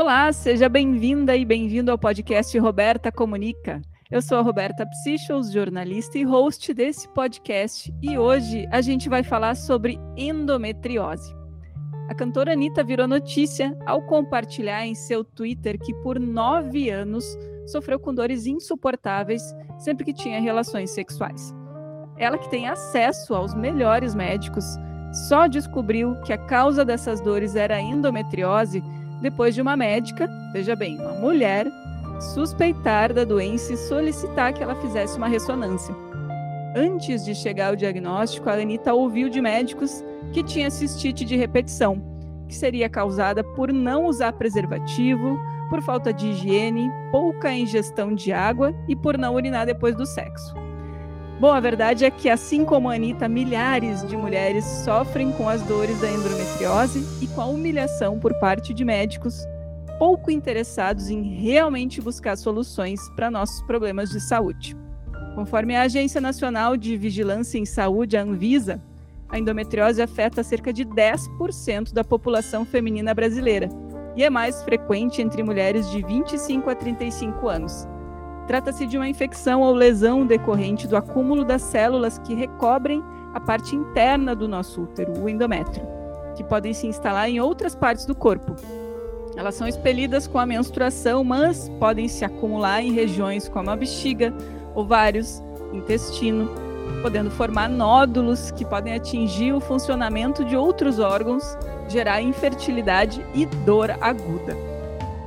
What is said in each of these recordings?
Olá, seja bem-vinda e bem-vindo ao podcast Roberta Comunica. Eu sou a Roberta Psichos, jornalista e host desse podcast, e hoje a gente vai falar sobre endometriose. A cantora Anitta virou notícia ao compartilhar em seu Twitter que por nove anos sofreu com dores insuportáveis sempre que tinha relações sexuais. Ela que tem acesso aos melhores médicos, só descobriu que a causa dessas dores era a endometriose depois de uma médica, veja bem, uma mulher, suspeitar da doença e solicitar que ela fizesse uma ressonância. Antes de chegar ao diagnóstico, a Anitta ouviu de médicos que tinha cistite de repetição, que seria causada por não usar preservativo, por falta de higiene, pouca ingestão de água e por não urinar depois do sexo. Bom, a verdade é que, assim como a Anitta, milhares de mulheres sofrem com as dores da endometriose e com a humilhação por parte de médicos pouco interessados em realmente buscar soluções para nossos problemas de saúde. Conforme a Agência Nacional de Vigilância em Saúde, a Anvisa, a endometriose afeta cerca de 10% da população feminina brasileira e é mais frequente entre mulheres de 25 a 35 anos Trata-se de uma infecção ou lesão decorrente do acúmulo das células que recobrem a parte interna do nosso útero, o endométrio, que podem se instalar em outras partes do corpo. Elas são expelidas com a menstruação, mas podem se acumular em regiões como a bexiga, ovários, intestino, podendo formar nódulos que podem atingir o funcionamento de outros órgãos, gerar infertilidade e dor aguda.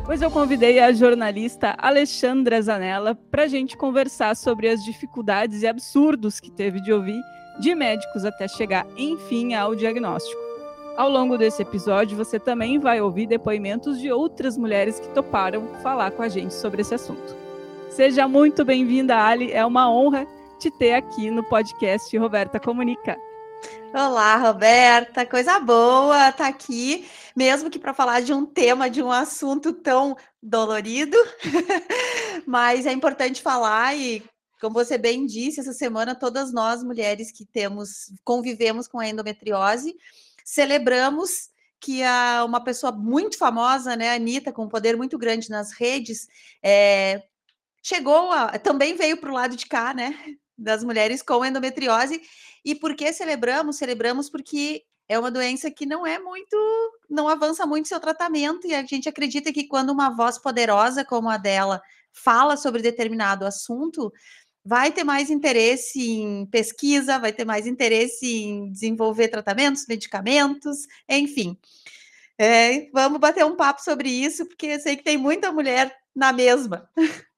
Pois eu convidei a jornalista Alexandra Zanella para a gente conversar sobre as dificuldades e absurdos que teve de ouvir de médicos até chegar, enfim, ao diagnóstico. Ao longo desse episódio, você também vai ouvir depoimentos de outras mulheres que toparam falar com a gente sobre esse assunto. Seja muito bem-vinda, Ali. É uma honra te ter aqui no podcast Roberta Comunica. Olá, Roberta, coisa boa estar tá aqui, mesmo que para falar de um tema, de um assunto tão dolorido, mas é importante falar e como você bem disse, essa semana todas nós mulheres que temos convivemos com a endometriose, celebramos que a, uma pessoa muito famosa, né, Anitta, com um poder muito grande nas redes, é, chegou a, também veio para o lado de cá, né, das mulheres com endometriose e por que celebramos? Celebramos porque é uma doença que não é muito, não avança muito seu tratamento, e a gente acredita que quando uma voz poderosa como a dela fala sobre determinado assunto, vai ter mais interesse em pesquisa, vai ter mais interesse em desenvolver tratamentos, medicamentos, enfim. É, vamos bater um papo sobre isso, porque eu sei que tem muita mulher na mesma.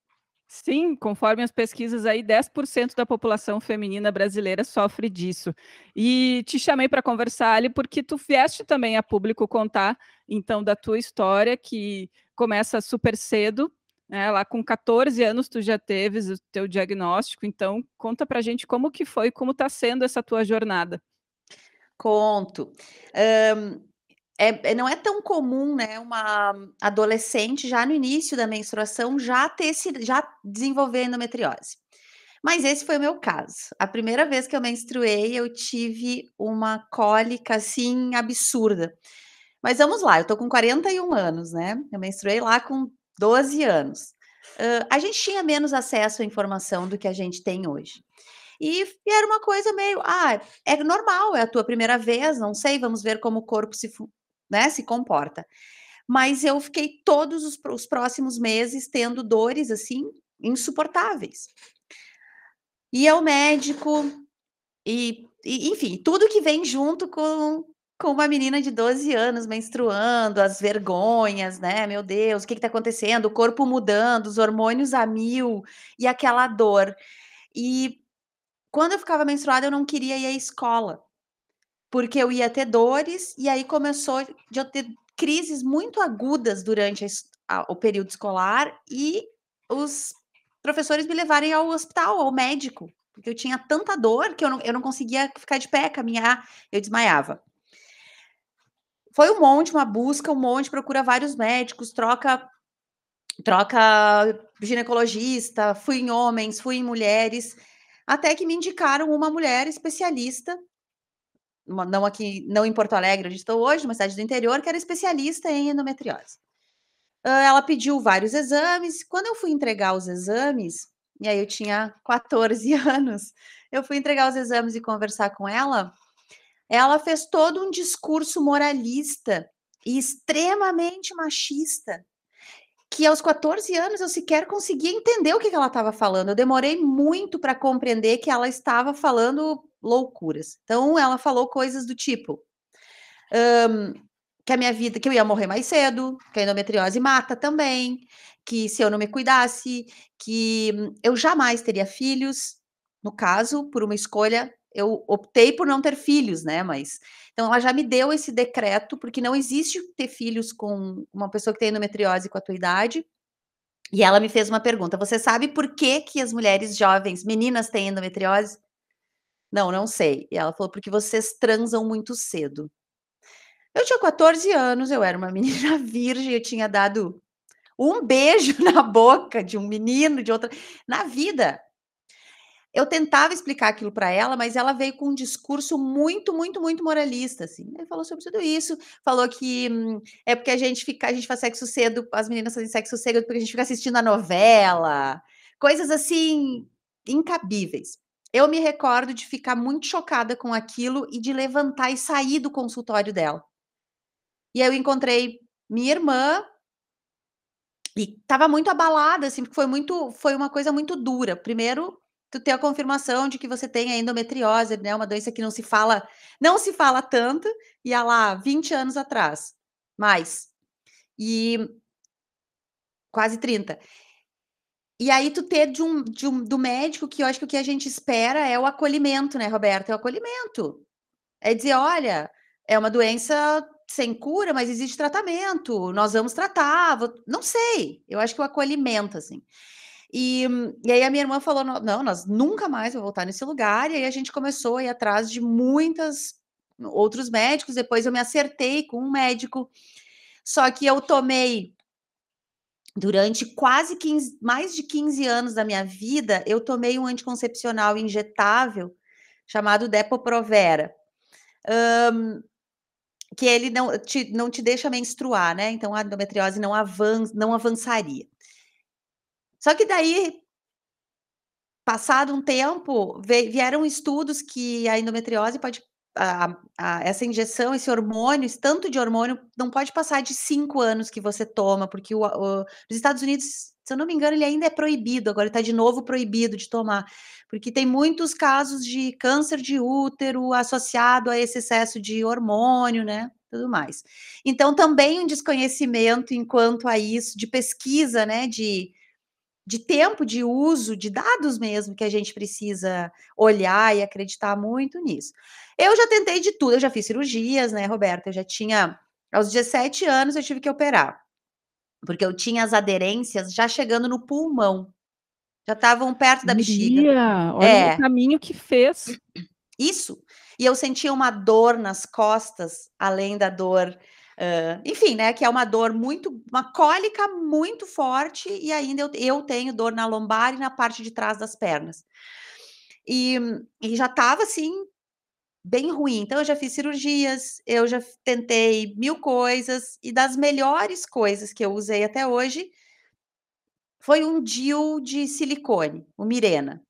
Sim, conforme as pesquisas aí, 10% da população feminina brasileira sofre disso. E te chamei para conversar ali porque tu vieste também a público contar, então, da tua história, que começa super cedo, né? Lá com 14 anos tu já teves o teu diagnóstico, então conta para gente como que foi, como está sendo essa tua jornada. Conto. Um, é, é, não é tão comum, né, uma adolescente já no início da menstruação já ter se, já desenvolver endometriose. Mas esse foi o meu caso. A primeira vez que eu menstruei, eu tive uma cólica assim absurda. Mas vamos lá, eu tô com 41 anos, né? Eu menstruei lá com 12 anos. Uh, a gente tinha menos acesso à informação do que a gente tem hoje. E, era uma coisa meio, ah, é normal, é a tua primeira vez, não sei, vamos ver como o corpo se, né, se comporta. Mas eu fiquei todos os, os próximos meses tendo dores assim insuportáveis. E ao médico, e, e, enfim, tudo que vem junto com, com uma menina de 12 anos menstruando, as vergonhas, né? Meu Deus, o que está acontecendo? O corpo mudando, os hormônios a mil e aquela dor. E quando eu ficava menstruada, eu não queria ir à escola porque eu ia ter dores, e aí começou de eu ter crises muito agudas durante a, a, o período escolar e os professores me levarem ao hospital, ao médico, porque eu tinha tanta dor que eu não, eu não conseguia ficar de pé, caminhar, eu desmaiava. Foi um monte, uma busca, um monte, procura vários médicos, troca troca ginecologista, fui em homens, fui em mulheres, até que me indicaram uma mulher especialista não aqui, não em Porto Alegre, onde estou hoje, uma cidade do interior, que era especialista em endometriose. ela pediu vários exames. Quando eu fui entregar os exames, e aí eu tinha 14 anos, eu fui entregar os exames e conversar com ela. Ela fez todo um discurso moralista e extremamente machista, que aos 14 anos eu sequer conseguia entender o que, que ela estava falando. Eu demorei muito para compreender que ela estava falando loucuras. Então, ela falou coisas do tipo: um, que a minha vida, que eu ia morrer mais cedo, que a endometriose mata também, que se eu não me cuidasse, que eu jamais teria filhos, no caso, por uma escolha, eu optei por não ter filhos, né? Mas então ela já me deu esse decreto, porque não existe ter filhos com uma pessoa que tem endometriose com a tua idade. E ela me fez uma pergunta: você sabe por que, que as mulheres jovens, meninas, têm endometriose? Não, não sei. E ela falou: porque vocês transam muito cedo. Eu tinha 14 anos, eu era uma menina virgem, eu tinha dado um beijo na boca de um menino, de outra. Na vida. Eu tentava explicar aquilo para ela, mas ela veio com um discurso muito, muito, muito moralista, assim. Ele falou sobre tudo isso, falou que hum, é porque a gente fica, a gente faz sexo cedo, as meninas fazem sexo cedo porque a gente fica assistindo a novela, coisas assim incabíveis. Eu me recordo de ficar muito chocada com aquilo e de levantar e sair do consultório dela. E aí eu encontrei minha irmã e estava muito abalada, assim, porque foi muito foi uma coisa muito dura. Primeiro, tu ter a confirmação de que você tem a endometriose, né, uma doença que não se fala não se fala tanto, e há lá 20 anos atrás, mais. E quase 30. E aí tu ter de um, de um do médico que eu acho que o que a gente espera é o acolhimento, né, Roberto? É o acolhimento. É dizer, olha, é uma doença sem cura, mas existe tratamento, nós vamos tratar, vou... não sei, eu acho que o acolhimento, assim. E, e aí a minha irmã falou, não, nós nunca mais vamos voltar nesse lugar, e aí a gente começou a ir atrás de muitas outros médicos, depois eu me acertei com um médico, só que eu tomei durante quase 15, mais de 15 anos da minha vida, eu tomei um anticoncepcional injetável chamado Depo-Provera. Um, que ele não te, não te deixa menstruar, né? Então a endometriose não, avan não avançaria. Só que daí, passado um tempo, vieram estudos que a endometriose pode. A, a, essa injeção, esse hormônio, esse tanto de hormônio, não pode passar de cinco anos que você toma, porque o, o, nos Estados Unidos, se eu não me engano, ele ainda é proibido, agora está de novo proibido de tomar, porque tem muitos casos de câncer de útero associado a esse excesso de hormônio, né? tudo mais. Então, também um desconhecimento enquanto a isso, de pesquisa, né, de, de tempo de uso, de dados mesmo, que a gente precisa olhar e acreditar muito nisso. Eu já tentei de tudo, eu já fiz cirurgias, né, Roberta? Eu já tinha, aos 17 anos, eu tive que operar, porque eu tinha as aderências já chegando no pulmão, já estavam perto da bexiga. Olha é. o caminho que fez. Isso. E eu sentia uma dor nas costas, além da dor, uh, enfim, né? Que é uma dor muito, uma cólica muito forte, e ainda eu, eu tenho dor na lombar e na parte de trás das pernas. E, e já estava assim, bem ruim. Então, eu já fiz cirurgias, eu já tentei mil coisas, e das melhores coisas que eu usei até hoje foi um DIU de silicone, o Mirena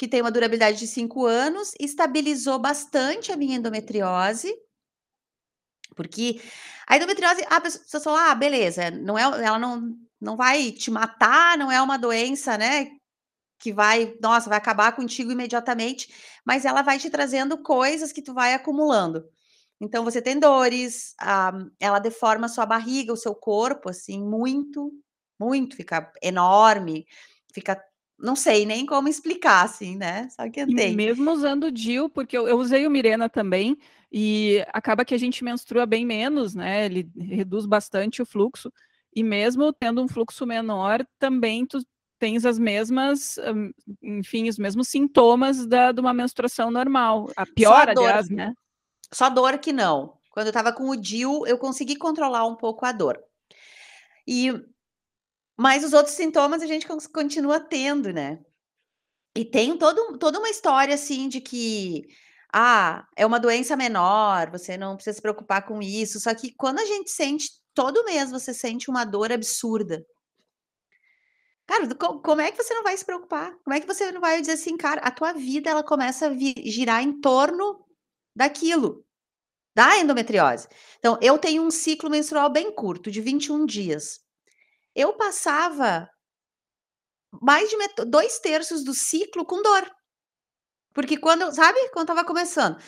que tem uma durabilidade de cinco anos, estabilizou bastante a minha endometriose, porque a endometriose, a pessoa fala, ah, beleza, não é, ela não, não vai te matar, não é uma doença, né, que vai, nossa, vai acabar contigo imediatamente, mas ela vai te trazendo coisas que tu vai acumulando. Então, você tem dores, a, ela deforma a sua barriga, o seu corpo, assim, muito, muito, fica enorme, fica não sei nem como explicar, assim, né? Só que tem. Mesmo usando o DIL, porque eu, eu, usei o Mirena também, e acaba que a gente menstrua bem menos, né? Ele reduz bastante o fluxo, e mesmo tendo um fluxo menor, também tu tens as mesmas, hum, enfim, os mesmos sintomas da, de uma menstruação normal. A pior, a dor, aliás, né? Só dor que não. Quando eu tava com o DIL, eu consegui controlar um pouco a dor. E mas os outros sintomas a gente continua tendo, né. E tem todo toda uma história, assim, de que, ah, é uma doença menor, você não precisa se preocupar com isso, só que quando a gente sente todo mês você sente uma dor absurda. Cara, como é que você não vai se preocupar? Como é que você não vai dizer assim, cara, a tua vida ela começa a girar em torno daquilo, da endometriose. Então, eu tenho um ciclo menstrual bem curto, de 21 dias. Eu passava mais de dois terços do ciclo com dor. Porque quando, sabe, quando estava começando.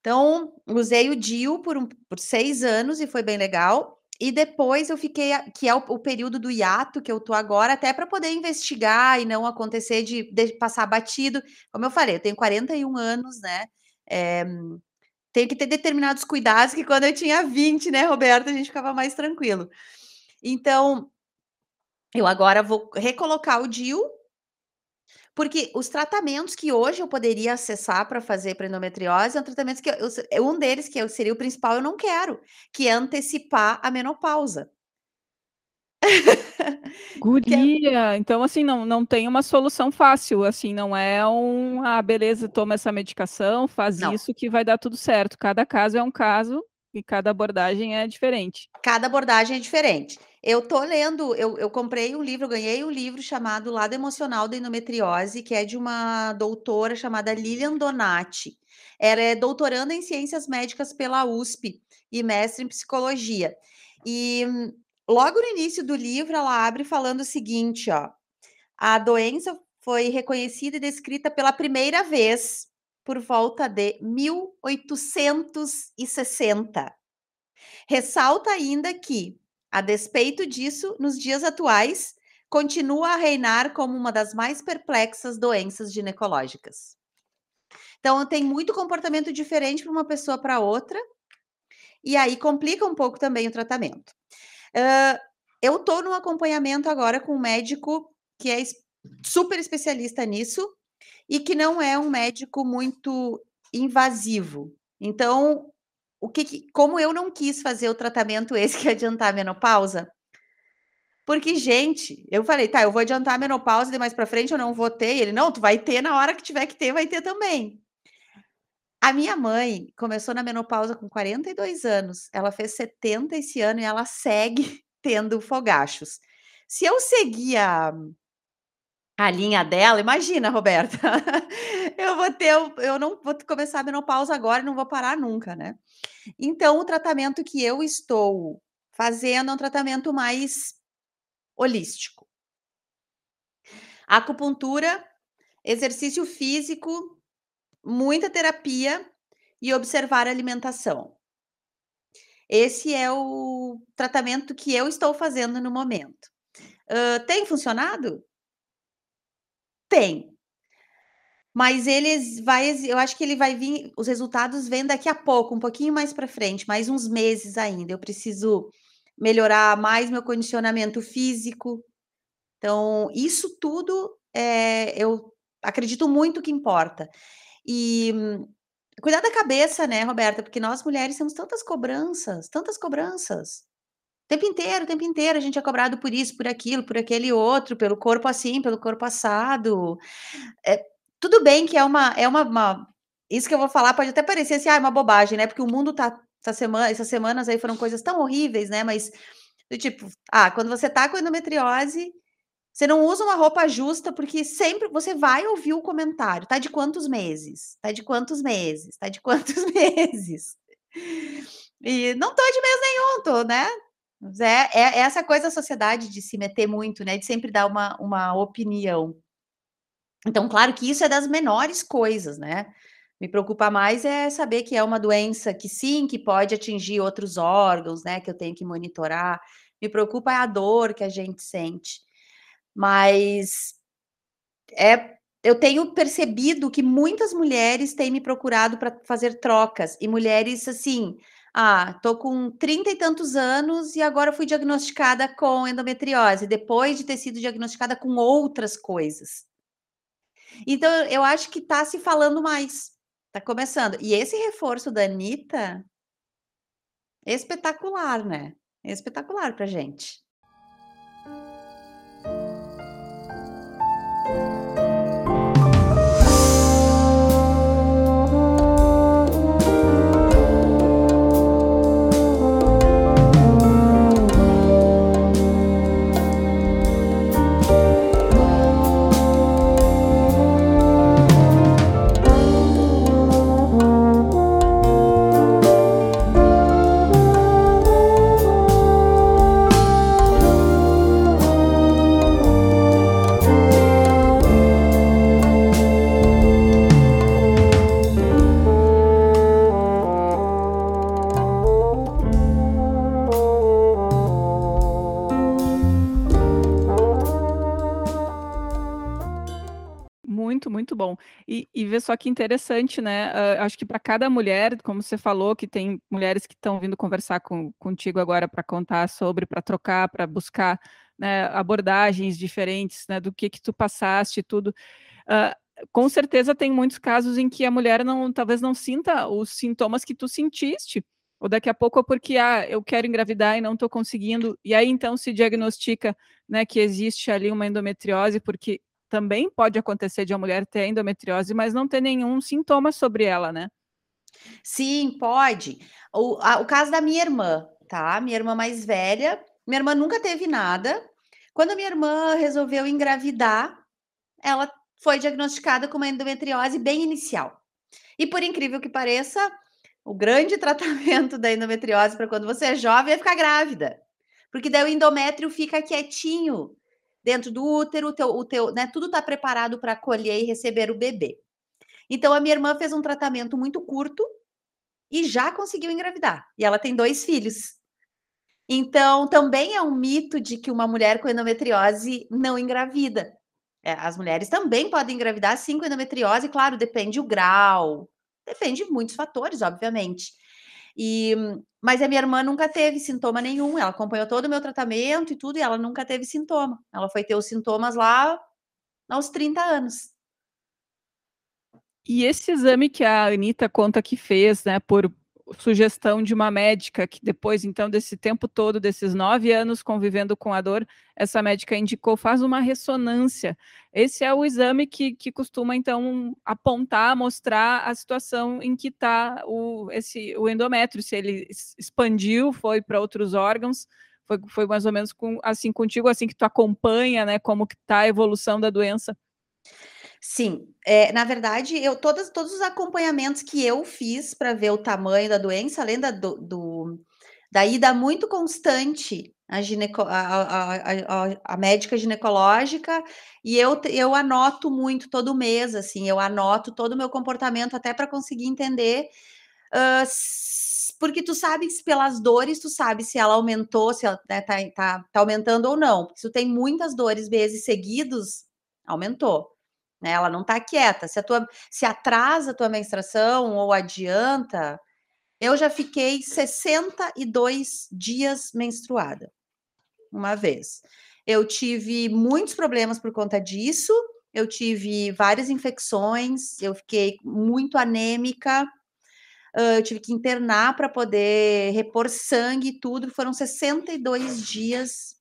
Então, usei o DIU por, um, por seis anos e foi bem legal. E depois eu fiquei, que é o, o, período do hiato que eu tô agora, até para poder investigar e não acontecer de, de, passar batido. Como eu falei, eu tenho 41 anos, né? É, tenho que ter determinados cuidados que quando eu tinha 20, né, Roberto, a gente ficava mais tranquilo. Então, eu agora vou recolocar o DIU porque os tratamentos que hoje eu poderia acessar para fazer para endometriose são tratamentos que eu, um deles, que seria o principal, eu não quero, que é antecipar a menopausa. Guria, então assim, não, não tem uma solução fácil, assim, não é um, ah, beleza, toma essa medicação, faz não. isso que vai dar tudo certo. Cada caso é um caso e cada abordagem é diferente. Cada abordagem é diferente. Eu tô lendo, eu, eu comprei um livro, ganhei um livro chamado Lado Emocional da Endometriose, que é de uma doutora chamada Lilian Donati. Ela é doutoranda em Ciências Médicas pela USP e mestre em Psicologia. E logo no início do livro, ela abre falando o seguinte, ó. A doença foi reconhecida e descrita pela primeira vez por volta de 1860. Ressalta ainda que a despeito disso, nos dias atuais, continua a reinar como uma das mais perplexas doenças ginecológicas. Então, tem muito comportamento diferente para uma pessoa para outra, e aí complica um pouco também o tratamento. Uh, eu estou no acompanhamento agora com um médico que é super especialista nisso e que não é um médico muito invasivo. Então, o que, que, como eu não quis fazer o tratamento esse que é adiantar a menopausa, porque, gente, eu falei, tá, eu vou adiantar a menopausa e mais para frente eu não vou ter. Ele, não, tu vai ter na hora que tiver que ter, vai ter também. A minha mãe começou na menopausa com 42 anos. Ela fez 70 esse ano e ela segue tendo fogachos. Se eu seguir a, linha dela, imagina, Roberta, eu vou ter, eu não vou começar a menopausa agora e não vou parar nunca, né? Então, o tratamento que eu estou fazendo é um tratamento mais holístico. Acupuntura, exercício físico, muita terapia e observar a alimentação. Esse é o tratamento que eu estou fazendo no momento. Uh, tem funcionado? Tem. Mas eles vai eu acho que ele vai vir os resultados vêm daqui a pouco, um pouquinho mais para frente, mais uns meses ainda. Eu preciso melhorar mais meu condicionamento físico. Então, isso tudo, é eu acredito muito que importa. E cuidar da cabeça, né, Roberta, porque nós mulheres temos tantas cobranças, tantas cobranças. Tempo inteiro, o tempo inteiro a gente é cobrado por isso, por aquilo, por aquele outro, pelo corpo assim, pelo corpo assado. É, tudo bem que é uma é uma, uma, isso que eu vou falar pode até parecer assim, ah, é uma bobagem, né? Porque o mundo tá essa semana, essas semanas aí foram coisas tão horríveis, né? Mas do tipo, ah, quando você tá com endometriose, você não usa uma roupa justa porque sempre você vai ouvir o comentário, tá de quantos meses? Tá de quantos meses? Tá de quantos meses? E não tô de mês nenhum, tô, né? É, é, essa coisa da sociedade de se meter muito, né? De sempre dar uma, uma opinião. Então, claro que isso é das menores coisas, né? Me preocupa mais é saber que é uma doença que sim, que pode atingir outros órgãos, né? Que eu tenho que monitorar. Me preocupa é a dor que a gente sente. Mas é, eu tenho percebido que muitas mulheres têm me procurado para fazer trocas, e mulheres assim ah, tô com 30 e tantos anos e agora fui diagnosticada com endometriose, depois de ter sido diagnosticada com outras coisas. Então, eu acho que tá se falando mais, tá começando. E esse reforço da Anitta, espetacular, né? Espetacular pra gente. Bom. E, e ver só que interessante, né? Uh, acho que para cada mulher, como você falou, que tem mulheres que estão vindo conversar com, contigo agora para contar sobre, para trocar, para buscar né, abordagens diferentes, né? Do que que tu passaste, tudo. Uh, com certeza tem muitos casos em que a mulher não, talvez não sinta os sintomas que tu sentiste. Ou daqui a pouco é porque ah, eu quero engravidar e não estou conseguindo, e aí então se diagnostica né, que existe ali uma endometriose, porque também pode acontecer de a mulher ter endometriose, mas não ter nenhum sintoma sobre ela, né? Sim, pode. O, a, o caso da minha irmã, tá? Minha irmã mais velha, minha irmã nunca teve nada. Quando minha irmã resolveu engravidar, ela foi diagnosticada com uma endometriose bem inicial. E por incrível que pareça, o grande tratamento da endometriose para quando você é jovem é ficar grávida. Porque daí o endométrio fica quietinho dentro do útero, o teu, o teu, né, tudo está preparado para acolher e receber o bebê. Então a minha irmã fez um tratamento muito curto e já conseguiu engravidar. E ela tem dois filhos. Então também é um mito de que uma mulher com endometriose não engravida. É, as mulheres também podem engravidar sim com endometriose, claro, depende o grau, depende de muitos fatores, obviamente. E, mas a minha irmã nunca teve sintoma nenhum. Ela acompanhou todo o meu tratamento e tudo, e ela nunca teve sintoma. Ela foi ter os sintomas lá aos 30 anos. E esse exame que a Anitta conta que fez, né, por sugestão de uma médica que depois, então, desse tempo todo, desses nove anos convivendo com a dor, essa médica indicou, faz uma ressonância. Esse é o exame que, que costuma, então, apontar, mostrar a situação em que está o, esse, o endométrio, se ele expandiu, foi para outros órgãos, foi, foi mais ou menos com, assim contigo, assim que tu acompanha, né, como que está a evolução da doença. Sim, é, na verdade, eu todos todos os acompanhamentos que eu fiz para ver o tamanho da doença, além da do do da ida muito constante a gineco a a a a médica ginecológica, e eu eu anoto muito todo mês, assim, eu anoto todo o meu comportamento até para conseguir entender, hã, porque tu sabes pelas dores, tu sabe se ela aumentou, se ela, né, tá tá tá aumentando ou não, se tu tem muitas dores meses seguidos, aumentou. Né, ela não está quieta. Se a tua se atrasa a tua menstruação ou adianta, eu já fiquei 62 dias menstruada, uma vez. Eu tive muitos problemas por conta disso, eu tive várias infecções, eu fiquei muito anêmica, eu tive que internar para poder repor sangue e tudo, foram 62 dias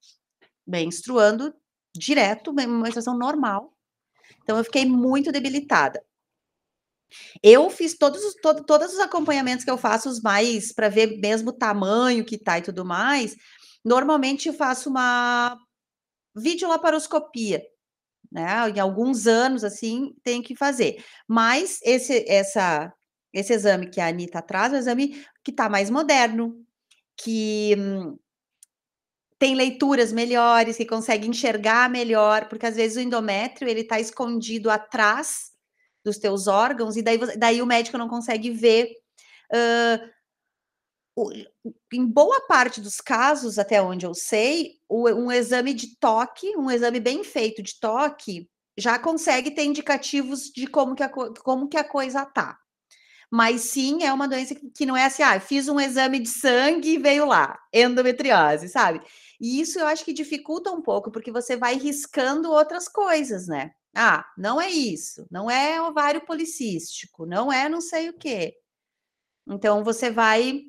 menstruando direto, menstruação normal. Então eu fiquei muito debilitada. Eu fiz todos os todo, todos os acompanhamentos que eu faço, os mais para ver mesmo o tamanho que tá e tudo mais. Normalmente eu faço uma videolaparoscopia, né? Em alguns anos assim tem que fazer. Mas esse essa esse exame que a Anitta traz é um exame que está mais moderno, que hum, tem leituras melhores, que consegue enxergar melhor, porque às vezes o endométrio ele está escondido atrás dos teus órgãos, e daí, daí o médico não consegue ver. Uh, em boa parte dos casos, até onde eu sei, um exame de toque, um exame bem feito de toque, já consegue ter indicativos de como que a, como que a coisa tá. Mas sim, é uma doença que, que não é assim, ah, fiz um exame de sangue e veio lá, endometriose, sabe? E isso eu acho que dificulta um pouco, porque você vai riscando outras coisas, né? Ah, não é isso, não é ovário policístico, não é não sei o quê. Então você vai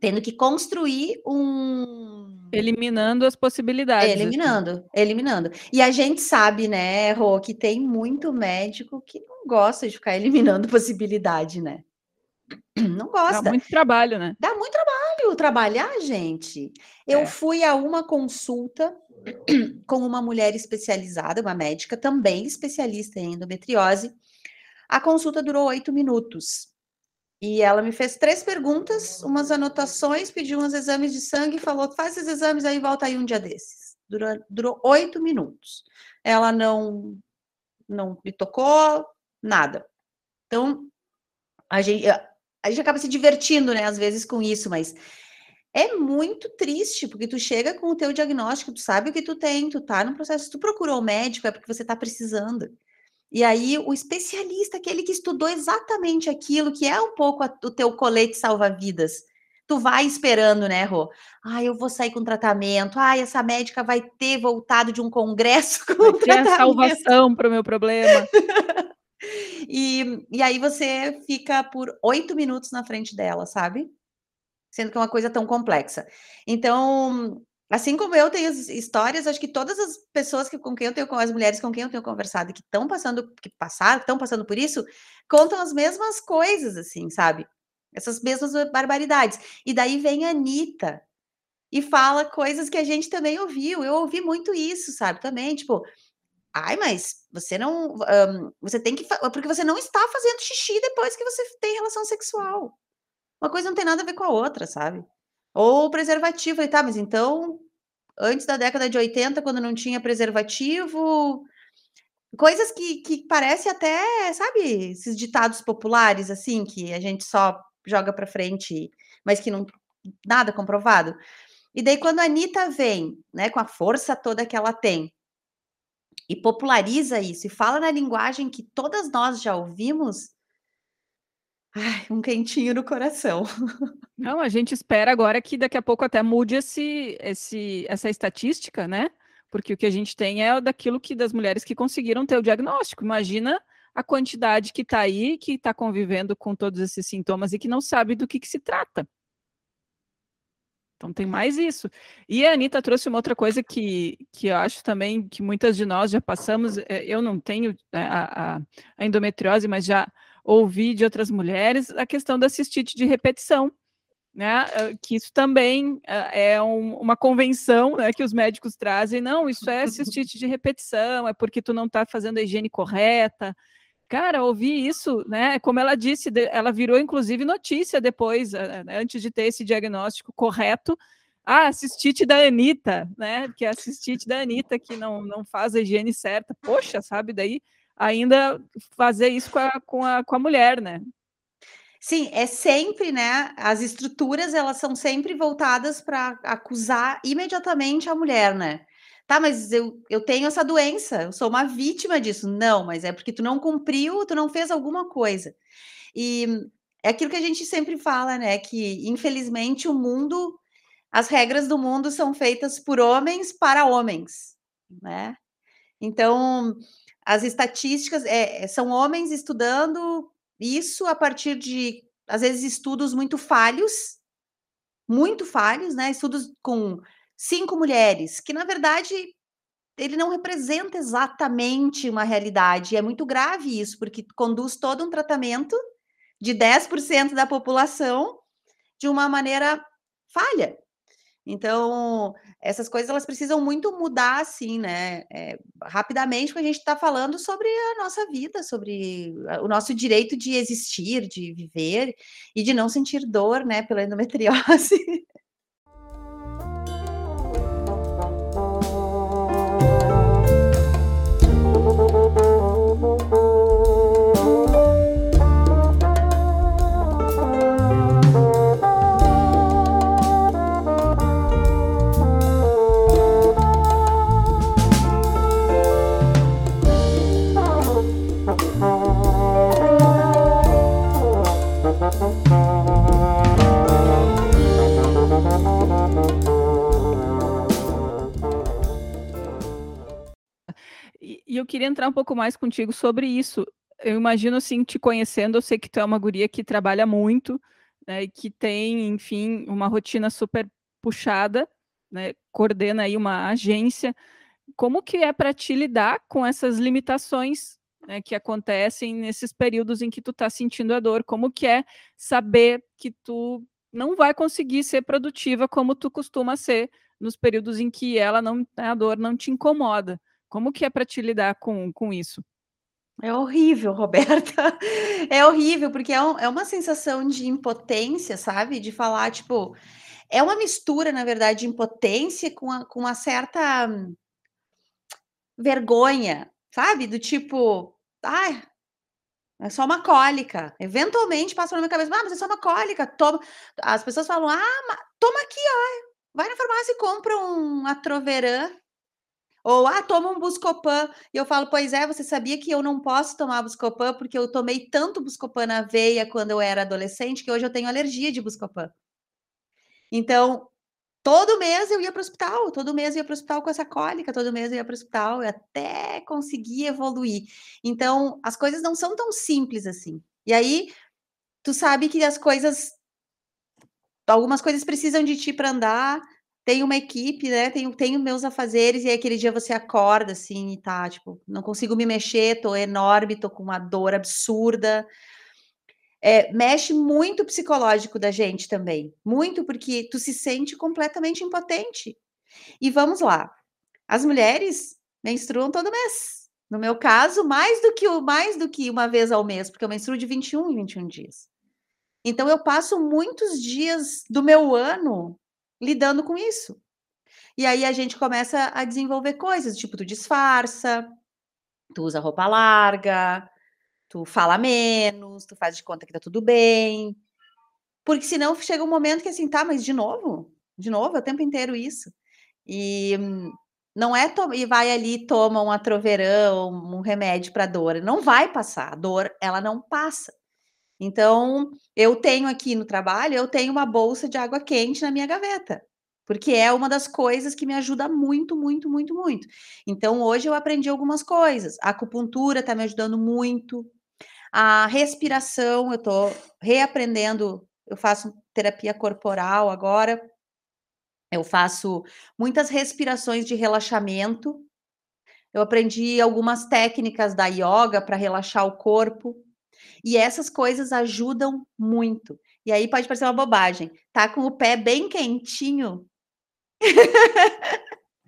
tendo que construir um eliminando as possibilidades. Assim. Eliminando, eliminando. E a gente sabe, né, Rô, que tem muito médico que não gosta de ficar eliminando possibilidade, né? Não gosta. Dá muito trabalho, né? Dá muito trabalho trabalhar, gente. Eu é. fui a uma consulta com uma mulher especializada, uma médica também especialista em endometriose. A consulta durou oito minutos. E ela me fez três perguntas, umas anotações, pediu uns exames de sangue e falou: faz esses exames aí e volta aí um dia desses. Durou, durou oito minutos. Ela não, não me tocou, nada. Então, a gente, a gente acaba se divertindo, né, às vezes com isso, mas é muito triste, porque tu chega com o teu diagnóstico, tu sabe o que tu tem, tu tá no processo, tu procurou o médico, é porque você tá precisando. E aí, o especialista, aquele que estudou exatamente aquilo, que é um pouco a, o teu colete salva-vidas, tu vai esperando, né, Rô? Ah, eu vou sair com tratamento. Ah, essa médica vai ter voltado de um congresso com vai ter a salvação para o meu problema. e, e aí você fica por oito minutos na frente dela, sabe? Sendo que é uma coisa tão complexa. Então, assim como eu tenho histórias, acho que todas as pessoas que, com quem eu tenho, as mulheres com quem eu tenho conversado, que estão passando, que passaram, estão passando por isso, contam as mesmas coisas, assim, sabe? Essas mesmas barbaridades. E daí vem a Anitta e fala coisas que a gente também ouviu. Eu ouvi muito isso, sabe? Também, tipo, ai, mas você não. Um, você tem que. Porque você não está fazendo xixi depois que você tem relação sexual. Uma coisa não tem nada a ver com a outra, sabe? Ou preservativo, e tá, mas então, antes da década de 80, quando não tinha preservativo, coisas que, que parece até, sabe, esses ditados populares, assim, que a gente só joga para frente, mas que não nada comprovado. E daí quando a Anitta vem, né, com a força toda que ela tem, e populariza isso e fala na linguagem que todas nós já ouvimos, ai, um quentinho no coração. Não, a gente espera agora que daqui a pouco até mude esse, esse, essa estatística, né? Porque o que a gente tem é daquilo que das mulheres que conseguiram ter o diagnóstico. Imagina a quantidade que está aí, que está convivendo com todos esses sintomas e que não sabe do que, que se trata. Então tem mais isso. E a Anitta trouxe uma outra coisa que, que eu acho também que muitas de nós já passamos. É, eu não tenho né, a, a, endometriose, mas já ouvi de outras mulheres a questão da cistite de repetição. Né, que isso também é, é um, uma convenção né, que os médicos trazem. Não, isso é cistite de repetição, é porque tu não está fazendo a higiene correta, Cara, ouvi isso, né? Como ela disse, ela virou inclusive notícia depois, eh, eh, antes de ter esse diagnóstico correto. Ah, assistite da Anitta, né? Que é assistite da Anitta que não, não faz a higiene certa. Poxa, sabe? Daí ainda fazer isso com a, com a, com a mulher, né? Sim, é sempre, né? As estruturas elas são sempre voltadas para acusar imediatamente a mulher, né? Tá, mas eu, eu tenho essa doença, eu sou uma vítima disso. Não, mas é porque tu não cumpriu, tu não fez alguma coisa. E é aquilo que a gente sempre fala, né? Que infelizmente o mundo, as regras do mundo são feitas por homens para homens, né? Então, as estatísticas é, são homens estudando isso a partir de, às vezes, estudos muito falhos, muito falhos, né? Estudos com cinco mulheres, que na verdade ele não representa exatamente uma realidade. É muito grave isso, porque conduz todo um tratamento de 10% da população de uma maneira falha. Então, essas coisas elas precisam muito mudar, assim, né? É, rapidamente, porque a gente está falando sobre a nossa vida, sobre o nosso direito de existir, de viver e de não sentir dor, né, pela endometriose. entrar um pouco mais contigo sobre isso. Eu imagino, assim, te conhecendo, eu sei que tu é uma guria que trabalha muito, né, e que tem, enfim, uma rotina super puxada, né, coordena aí uma agência. Como que é para te lidar com essas limitações né, que acontecem nesses períodos em que tu está sentindo a dor? Como que é saber que tu não vai conseguir ser produtiva como tu costuma ser nos períodos em que ela não a dor não te incomoda? Como que é para te lidar com, com isso? É horrível, Roberta. É horrível, porque é, um, é uma sensação de impotência, sabe? De falar, tipo, é uma mistura, na verdade, de impotência com, a, com uma certa vergonha, sabe? Do tipo, ai, é só uma cólica. Eventualmente passa na minha cabeça, ah, mas é só uma cólica. Toma. As pessoas falam, ah, toma aqui, ó. Vai na farmácia e compra um Atroveran Ou, ah, toma um Buscopan. E eu falo, pois é, você sabia que eu não posso tomar Buscopan porque eu tomei tanto Buscopan na veia quando eu era adolescente que hoje eu tenho alergia de Buscopan. Então, todo mês eu ia para o hospital, todo mês eu ia para o hospital com essa cólica, todo mês eu ia para o hospital até conseguir evoluir. Então, as coisas não são tão simples assim. E aí, tu sabe que as coisas algumas coisas precisam de ti para andar, tem uma equipe, né, tenho tenho meus afazeres, e aí aquele dia você acorda, assim, e tá, tipo, não consigo me mexer, tô enorme, tô com uma dor absurda. Eh, mexe muito o psicológico da gente também, muito, porque tu se sente completamente impotente. E vamos lá, as mulheres menstruam todo mês. No meu caso, mais do que mais do que uma vez ao mês, porque eu menstruo de 21 em 21 dias. Então eu passo muitos dias do meu ano lidando com isso. E aí a gente começa a desenvolver coisas, tipo, tu disfarça, tu usa roupa larga, tu fala menos, tu faz de conta que tá tudo bem. Porque senão chega um momento que assim, tá, mas de novo? De novo? É o tempo inteiro isso. E não é e vai ali, toma um Atroveran, um remédio para dor, não vai passar, a dor ela não passa. Então, eu tenho aqui no trabalho, eu tenho uma bolsa de água quente na minha gaveta, porque é uma das coisas que me ajuda muito, muito, muito, muito. Então, hoje eu aprendi algumas coisas, a acupuntura está me ajudando muito, a respiração, eu tô reaprendendo, eu faço terapia corporal agora. Eu faço muitas respirações de relaxamento. Eu aprendi algumas técnicas da ioga para relaxar o corpo. E essas coisas ajudam muito. E aí pode parecer uma bobagem, tá com o pé bem quentinho.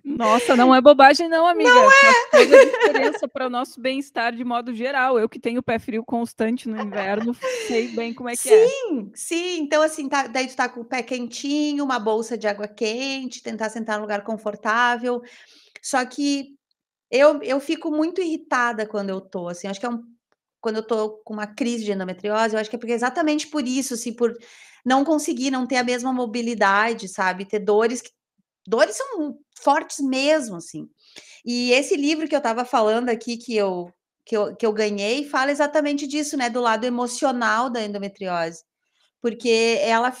Nossa, não é bobagem não, amiga. Não é. Faz a diferença para o nosso bem-estar de modo geral. Eu que tenho pé frio constante no inverno, sei bem como é que é. Sim, sim. Então, assim, tá, daí tu tá com o pé quentinho, uma bolsa de água quente, tentar sentar num lugar confortável. Só que eu eu fico muito irritada quando eu tô, assim, acho que é um quando eu tô com uma crise de endometriose, eu acho que é porque exatamente por isso, assim, por não conseguir, não ter a mesma mobilidade, sabe, ter dores que dores são fortes mesmo, assim. E esse livro que eu estava falando aqui, que eu que eu que eu ganhei, fala exatamente disso, né, do lado emocional da endometriose. Porque ela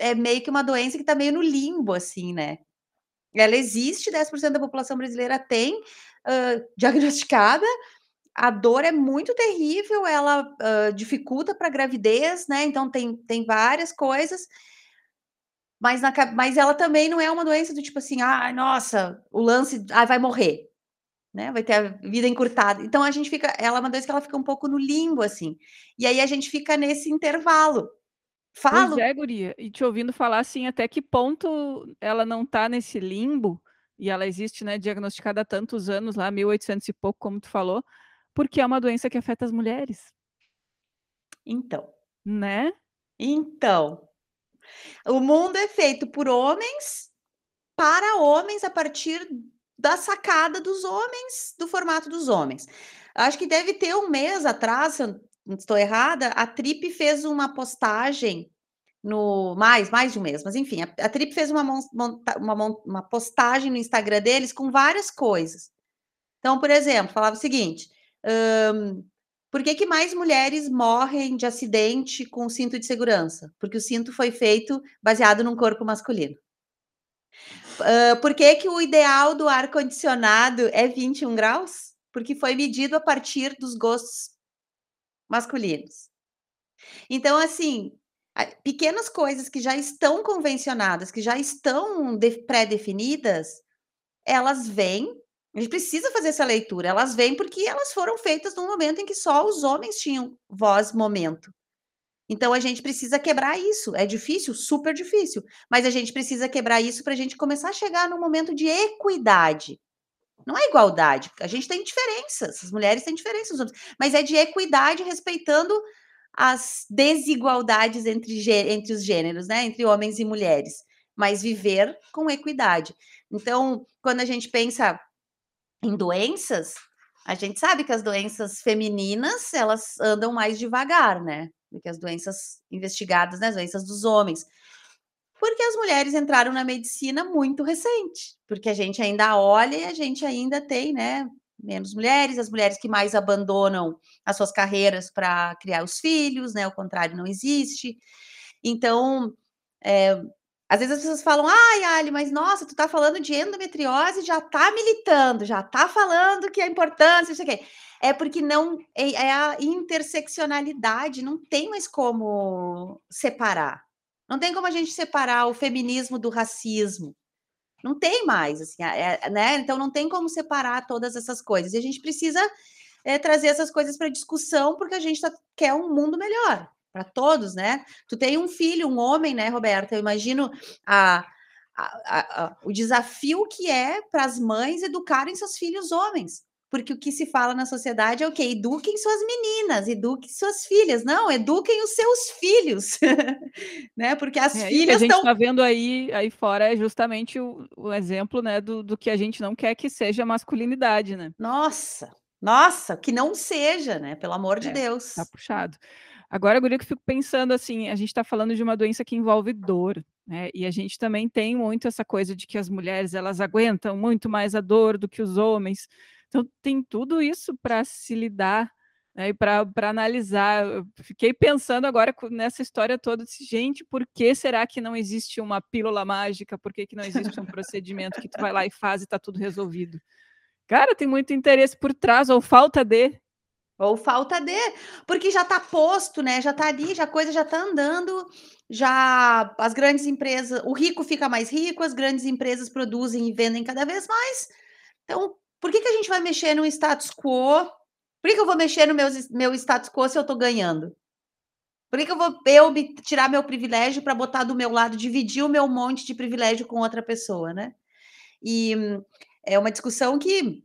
é meio que uma doença que tá meio no limbo, assim, né. Ela existe, 10% da população brasileira tem, hã, diagnosticada, a dor é muito terrível, ela, hã, dificulta para gravidez, né, então tem tem várias coisas. Mas na mas ela também não é uma doença do tipo assim: "Ai, nossa, o lance, ai, vai morrer", né, vai ter a vida encurtada. Então a gente fica ela é uma doença que ela fica um pouco no limbo, assim. E aí a gente fica nesse intervalo. Pois Falo é, guria. E te ouvindo falar, assim, até que ponto ela não tá nesse limbo, e ela existe, né, diagnosticada há tantos anos, lá 1800 e pouco, como tu falou, porque é uma doença que afeta as mulheres. Então. Né? Então. O mundo é feito por homens, para homens, a partir da sacada dos homens, do formato dos homens. Acho que deve ter 1 mês atrás, se eu não estou errada, a Trip fez uma postagem no mais, mais de 1 mês, mas enfim, a a Trip fez uma monta uma uma postagem no Instagram deles com várias coisas. Então, por exemplo, falava o seguinte, hã, por que que mais mulheres morrem de acidente com cinto de segurança? Porque o cinto foi feito baseado num corpo masculino. Hã, por que que o ideal do ar-condicionado é 21 graus? Porque foi medido a partir dos gostos masculinos. Então, assim, pequenas coisas que já estão convencionadas, que já estão de pré-definidas, elas vêm a gente precisa fazer essa leitura, elas vêm porque elas foram feitas num momento em que só os homens tinham voz, momento. Então a gente precisa quebrar isso. É difícil? Super difícil. Mas a gente precisa quebrar isso pra gente começar a chegar num momento de equidade. Não é igualdade, a gente tem diferenças, as mulheres têm diferenças mas é de equidade respeitando as desigualdades entre entre os gêneros, né, entre homens e mulheres, mas viver com equidade. Então, quando a gente pensa em doenças, a gente sabe que as doenças femininas, elas andam mais devagar, né, do que as doenças investigadas, né, as doenças dos homens. Porque as mulheres entraram na medicina muito recente, porque a gente ainda olha e a gente ainda tem, né, menos mulheres, as mulheres que mais abandonam as suas carreiras para criar os filhos, né? O contrário não existe. Então, é, às vezes as pessoas falam, ai, Ali, mas nossa, tu tá falando de endometriose, já tá militando, já tá falando que é importante, não sei o quê. É porque não é, é a interseccionalidade, não tem mais como separar. Não tem como a gente separar o feminismo do racismo. Não tem mais, assim, é, né? Então não tem como separar todas essas coisas. E a gente precisa é, trazer essas coisas para discussão, porque a gente tá, quer um mundo melhor para todos, né? Tu tem um filho, um homem, né, Roberta? Eu imagino a, a, a, o desafio que é para as mães educarem seus filhos homens porque o que se fala na sociedade é o quê? Eduquem suas meninas, eduquem suas filhas. Não, eduquem os seus filhos, né? Porque as é, filhas estão... a gente está vendo aí, aí fora é justamente o, o exemplo, né, do, do que a gente não quer que seja masculinidade, né? Nossa, nossa, que não seja, né? Pelo amor de é, Deus. Tá puxado. Agora, Guria, que eu fico pensando assim, a gente está falando de uma doença que envolve dor, né? E a gente também tem muito essa coisa de que as mulheres elas aguentam muito mais a dor do que os homens. Então, tem tudo isso para se lidar né, e para analisar. Eu fiquei pensando agora nessa história toda, disse, gente, por que será que não existe uma pílula mágica? Por que, que não existe um procedimento que tu vai lá e faz e está tudo resolvido? Cara, tem muito interesse por trás, ou falta de. Ou falta de, porque já está posto, né? Já está ali, já a coisa já está andando, já as grandes empresas, o rico fica mais rico, as grandes empresas produzem e vendem cada vez mais. Então, por que, que a gente vai mexer no status quo? Por que, que eu vou mexer no meu, meu status quo se eu estou ganhando? Por que, que eu vou eu tirar meu privilégio para botar do meu lado, dividir o meu monte de privilégio com outra pessoa, né? E é uma discussão que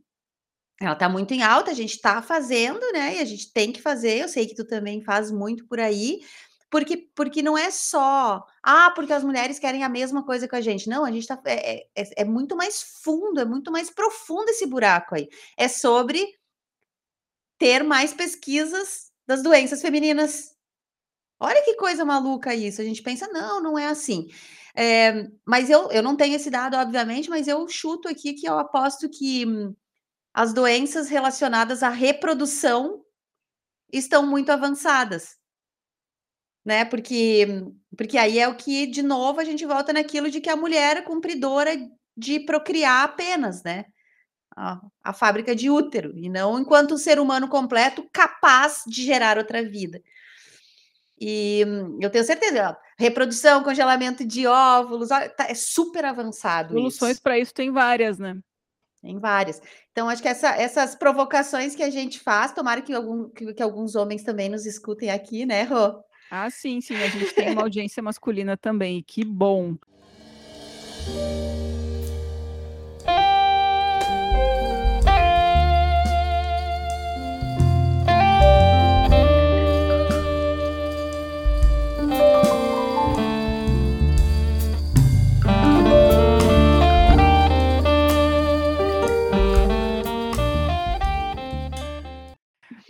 ela está muito em alta, a gente está fazendo, né? E a gente tem que fazer. Eu sei que tu também faz muito por aí, porque, porque não é só, ah, porque as mulheres querem a mesma coisa que a gente. Não, a gente tá. É, é, é muito mais fundo, é muito mais profundo esse buraco aí. É sobre ter mais pesquisas das doenças femininas. Olha que coisa maluca isso. A gente pensa, não, não é assim. É, mas eu, eu não tenho esse dado, obviamente, mas eu chuto aqui que eu aposto que hum, as doenças relacionadas à reprodução estão muito avançadas né? Porque, porque aí é o que, de novo, a gente volta naquilo de que a mulher é cumpridora de procriar apenas, né? A, a fábrica de útero, e não enquanto um ser humano completo capaz de gerar outra vida. E eu tenho certeza, reprodução, congelamento de óvulos, ó, tá, é super avançado. Soluções para isso tem várias, né? Tem várias. Então, acho que essa, essas provocações que a gente faz, tomara que, algum, que, que alguns homens também nos escutem aqui, né, Rô? Ah, sim, sim, a gente tem uma audiência masculina também, que bom.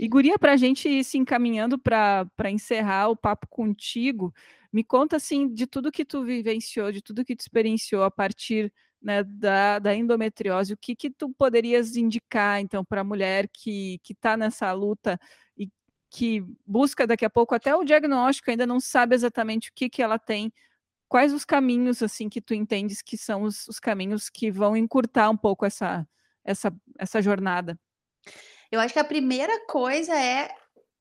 E Guria, para a gente ir se encaminhando para encerrar o papo contigo, me conta assim de tudo que tu vivenciou, de tudo que tu experienciou a partir né, da, da endometriose, o que que tu poderias indicar então para a mulher que está nessa luta e que busca daqui a pouco até o diagnóstico, ainda não sabe exatamente o que que ela tem, quais os caminhos assim que tu entendes que são os, os caminhos que vão encurtar um pouco essa essa essa jornada? Eu acho que a primeira coisa é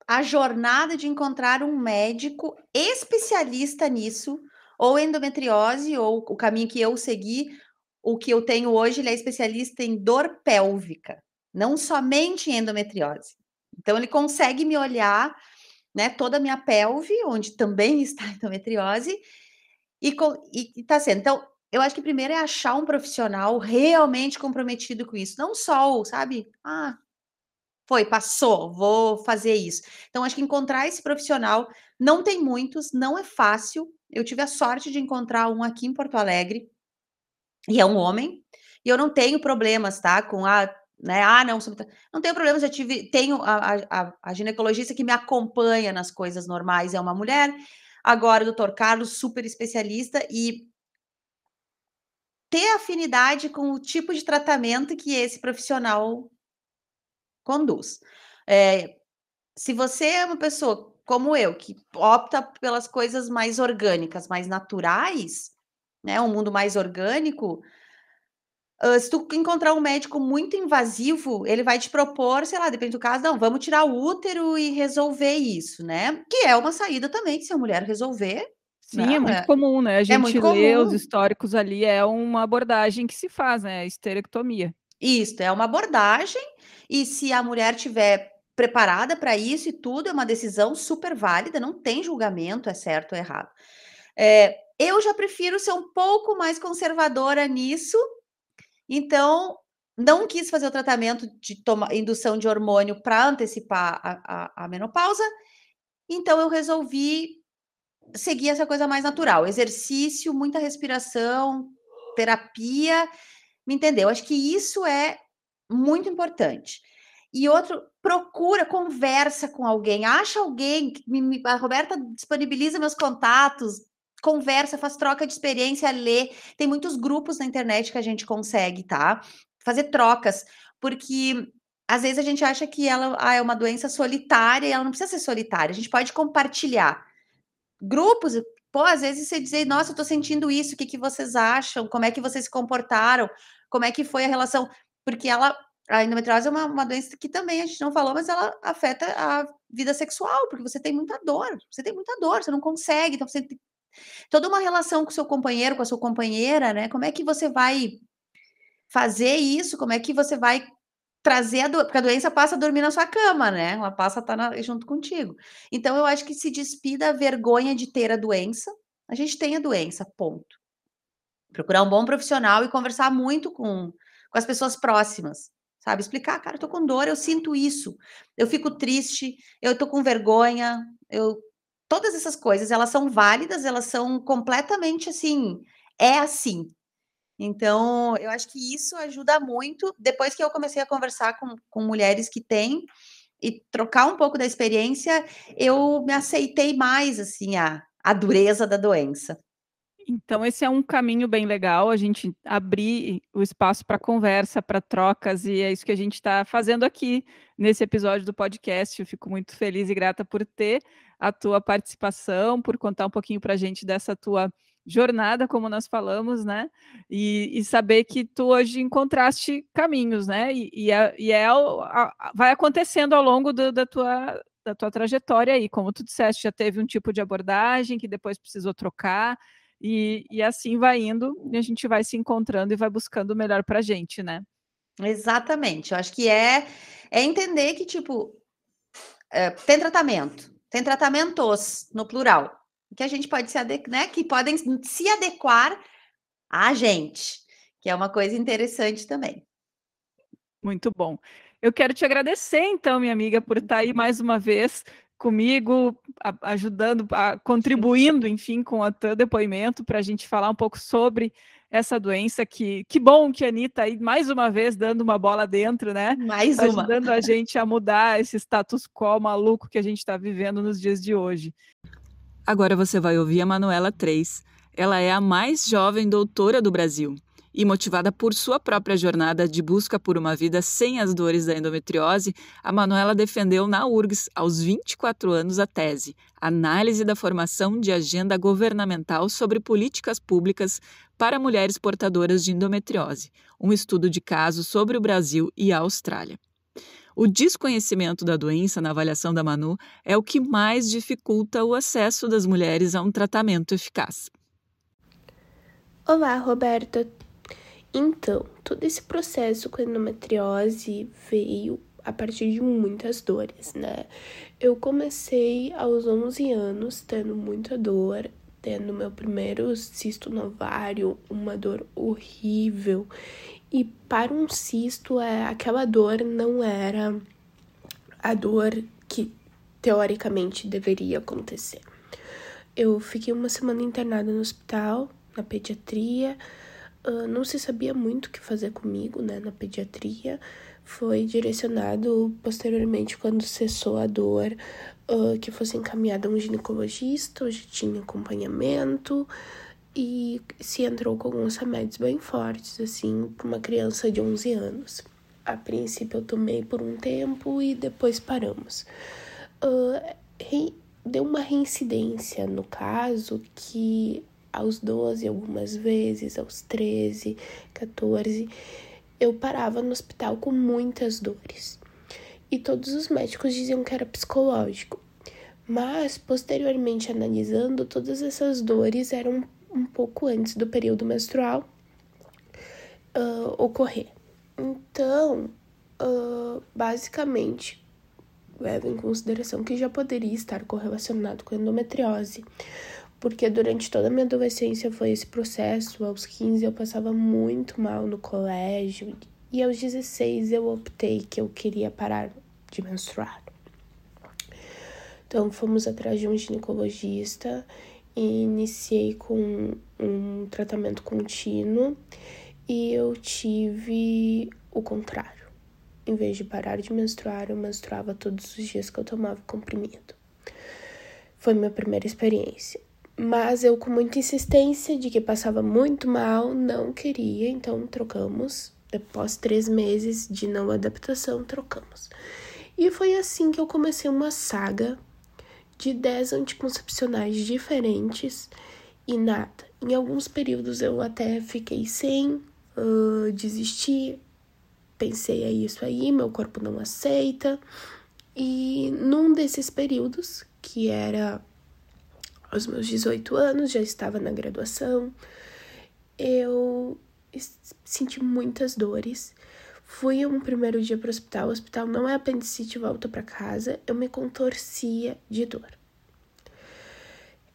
a jornada de encontrar um médico especialista nisso, ou endometriose, ou o caminho que eu segui, o que eu tenho hoje, ele é especialista em dor pélvica, não somente em endometriose. Então, ele consegue me olhar, né, toda a minha pelve, onde também está a endometriose, e, e, e tá sendo. Então, eu acho que primeiro é achar um profissional realmente comprometido com isso, não só, sabe, ah, foi, passou, vou fazer isso. Então, acho que encontrar esse profissional, não tem muitos, não é fácil. Eu tive a sorte de encontrar um aqui em Porto Alegre, e é um homem, e eu não tenho problemas, tá? Com a, né? Ah, não, não tenho problemas, já tive, tenho a, a, a ginecologista que me acompanha nas coisas normais, é uma mulher. Agora, o doutor Carlos, super especialista, e ter afinidade com o tipo de tratamento que esse profissional conduz. É, se você é uma pessoa como eu, que opta pelas coisas mais orgânicas, mais naturais, né, um mundo mais orgânico, uh, se tu encontrar um médico muito invasivo, ele vai te propor, sei lá, depende do caso, não, vamos tirar o útero e resolver isso, né? Que é uma saída também, se a mulher resolver. Sim, é muito né? comum, né? A É gente muito lê os comum. históricos ali, é uma abordagem que se faz, né? A esterectomia. Isso, é uma abordagem, e se a mulher tiver preparada para isso e tudo, é uma decisão super válida, não tem julgamento, é certo ou errado. É, eu já prefiro ser um pouco mais conservadora nisso, então não quis fazer o tratamento de indução de hormônio para antecipar a, a, a menopausa, então eu resolvi seguir essa coisa mais natural, exercício, muita respiração, terapia, me entendeu? Acho que isso é muito importante. E outro, procura, conversa com alguém, acha alguém, me, me, a Roberta disponibiliza meus contatos, conversa, faz troca de experiência, lê. Tem muitos grupos na internet que a gente consegue, tá? Fazer trocas, porque às vezes a gente acha que ela ah, é uma doença solitária e ela não precisa ser solitária, a gente pode compartilhar. Grupos, pô, às vezes você dizer, nossa, eu tô sentindo isso, o que, que vocês acham? Como é que vocês se comportaram? Como é que foi a relação? Porque ela a endometriose é uma, uma doença que também a gente não falou, mas ela afeta a vida sexual, porque você tem muita dor, você tem muita dor, você não consegue, então você tem toda uma relação com seu companheiro, com a sua companheira, né? Como é que você vai fazer isso? Como é que você vai trazer a doença? Porque a doença passa a dormir na sua cama, né? Ela passa a estar na, junto contigo. Então, eu acho que se despida a vergonha de ter a doença. A gente tem a doença, ponto. Procurar um bom profissional e conversar muito com, com as pessoas próximas sabe? Explicar, cara, eu tô com dor, eu sinto isso, eu fico triste, eu tô com vergonha, eu. Todas essas coisas, elas são válidas, elas são completamente assim, é assim. Então, eu acho que isso ajuda muito. Depois que eu comecei a conversar com, com mulheres que têm e trocar um pouco da experiência, eu me aceitei mais, assim, a, a dureza da doença. Então, esse é um caminho bem legal, a gente abrir o espaço para conversa, para trocas, e é isso que a gente está fazendo aqui nesse episódio do podcast. Eu fico muito feliz e grata por ter a tua participação, por contar um pouquinho para a gente dessa tua jornada, como nós falamos, né? E, e, saber que tu hoje encontraste caminhos, né? E, e é, e é vai acontecendo ao longo do, da tua da tua trajetória aí, como tu disseste, já teve um tipo de abordagem que depois precisou trocar, e, e assim vai indo, e a gente vai se encontrando e vai buscando o melhor para a gente, né? Exatamente. Eu acho que é, é entender que, tipo, é, tem tratamento, tem tratamentos no plural, que a gente pode se adequar, né? Que podem se adequar a gente, que é uma coisa interessante também. Muito bom. Eu quero te agradecer, então, minha amiga, por estar aí mais uma vez comigo, a, ajudando, a, contribuindo, enfim, com o teu depoimento para a gente falar um pouco sobre essa doença que que bom que a Anitta aí mais uma vez dando uma bola dentro, né? Mais uma. Ajudando a gente a mudar esse status quo maluco que a gente está vivendo nos dias de hoje. Agora você vai ouvir a Manuela 3. Ela é a mais jovem doutora do Brasil e motivada por sua própria jornada de busca por uma vida sem as dores da endometriose, a Manuela defendeu na URGS, aos 24 anos, a tese Análise da Formação de Agenda Governamental sobre Políticas Públicas para Mulheres Portadoras de Endometriose, um estudo de caso sobre o Brasil e a Austrália. O desconhecimento da doença na avaliação da Manu é o que mais dificulta o acesso das mulheres a um tratamento eficaz. Olá, Roberta, então, todo esse processo com endometriose veio a partir de muitas dores, né? Eu comecei aos 11 anos tendo muita dor, tendo meu primeiro cisto no ovário, uma dor horrível. E para um cisto, é, aquela dor não era a dor que teoricamente deveria acontecer. Eu fiquei uma semana internada no hospital, na pediatria, uh, não se sabia muito o que fazer comigo, né, na pediatria. Foi direcionado posteriormente, quando cessou a dor, uh, que fosse encaminhada a um ginecologista, hoje tinha acompanhamento. e se entrou com alguns remédios bem fortes, assim, para uma criança de 11 anos. A princípio eu tomei por um tempo e depois paramos. Uh, deu uma reincidência no caso que aos 12, algumas vezes, aos 13, 14, eu parava no hospital com muitas dores. E todos os médicos diziam que era psicológico. Mas, posteriormente analisando, todas essas dores eram um pouco antes do período menstrual uh, ocorrer. Então, uh, basicamente, leva em consideração que já poderia estar correlacionado com endometriose, porque durante toda a minha adolescência foi esse processo. Aos 15 eu passava muito mal no colégio e aos 16 eu optei que eu queria parar de menstruar. Então fomos atrás de um ginecologista e iniciei com um tratamento contínuo e eu tive o contrário. Em vez de parar de menstruar, eu menstruava todos os dias que eu tomava comprimido. Foi minha primeira experiência. Mas eu, com muita insistência de que passava muito mal, não queria, então trocamos. Após três meses de não adaptação, trocamos. E foi assim que eu comecei uma saga de 10 anticoncepcionais diferentes e nada. Em alguns períodos eu até fiquei sem, uh, desisti, pensei é isso aí, meu corpo não aceita. E num desses períodos, que era aos meus 18 anos, já estava na graduação, eu senti muitas dores Fui um primeiro dia para o hospital. O hospital não é apendicite, volta para casa. Eu me contorcia de dor.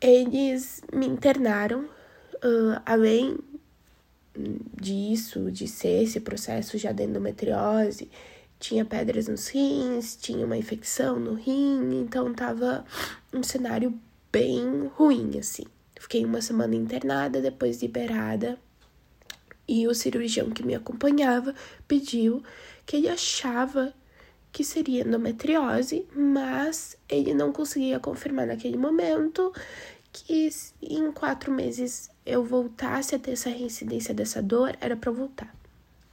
Eles me internaram, uh, além disso, de ser esse processo já de endometriose, tinha pedras nos rins, tinha uma infecção no rim, então tava um cenário bem ruim, assim. Fiquei uma semana internada, depois liberada e o cirurgião que me acompanhava pediu que ele achava que seria endometriose, mas ele não conseguia confirmar naquele momento que em quatro meses eu voltasse a ter essa reincidência dessa dor, era para voltar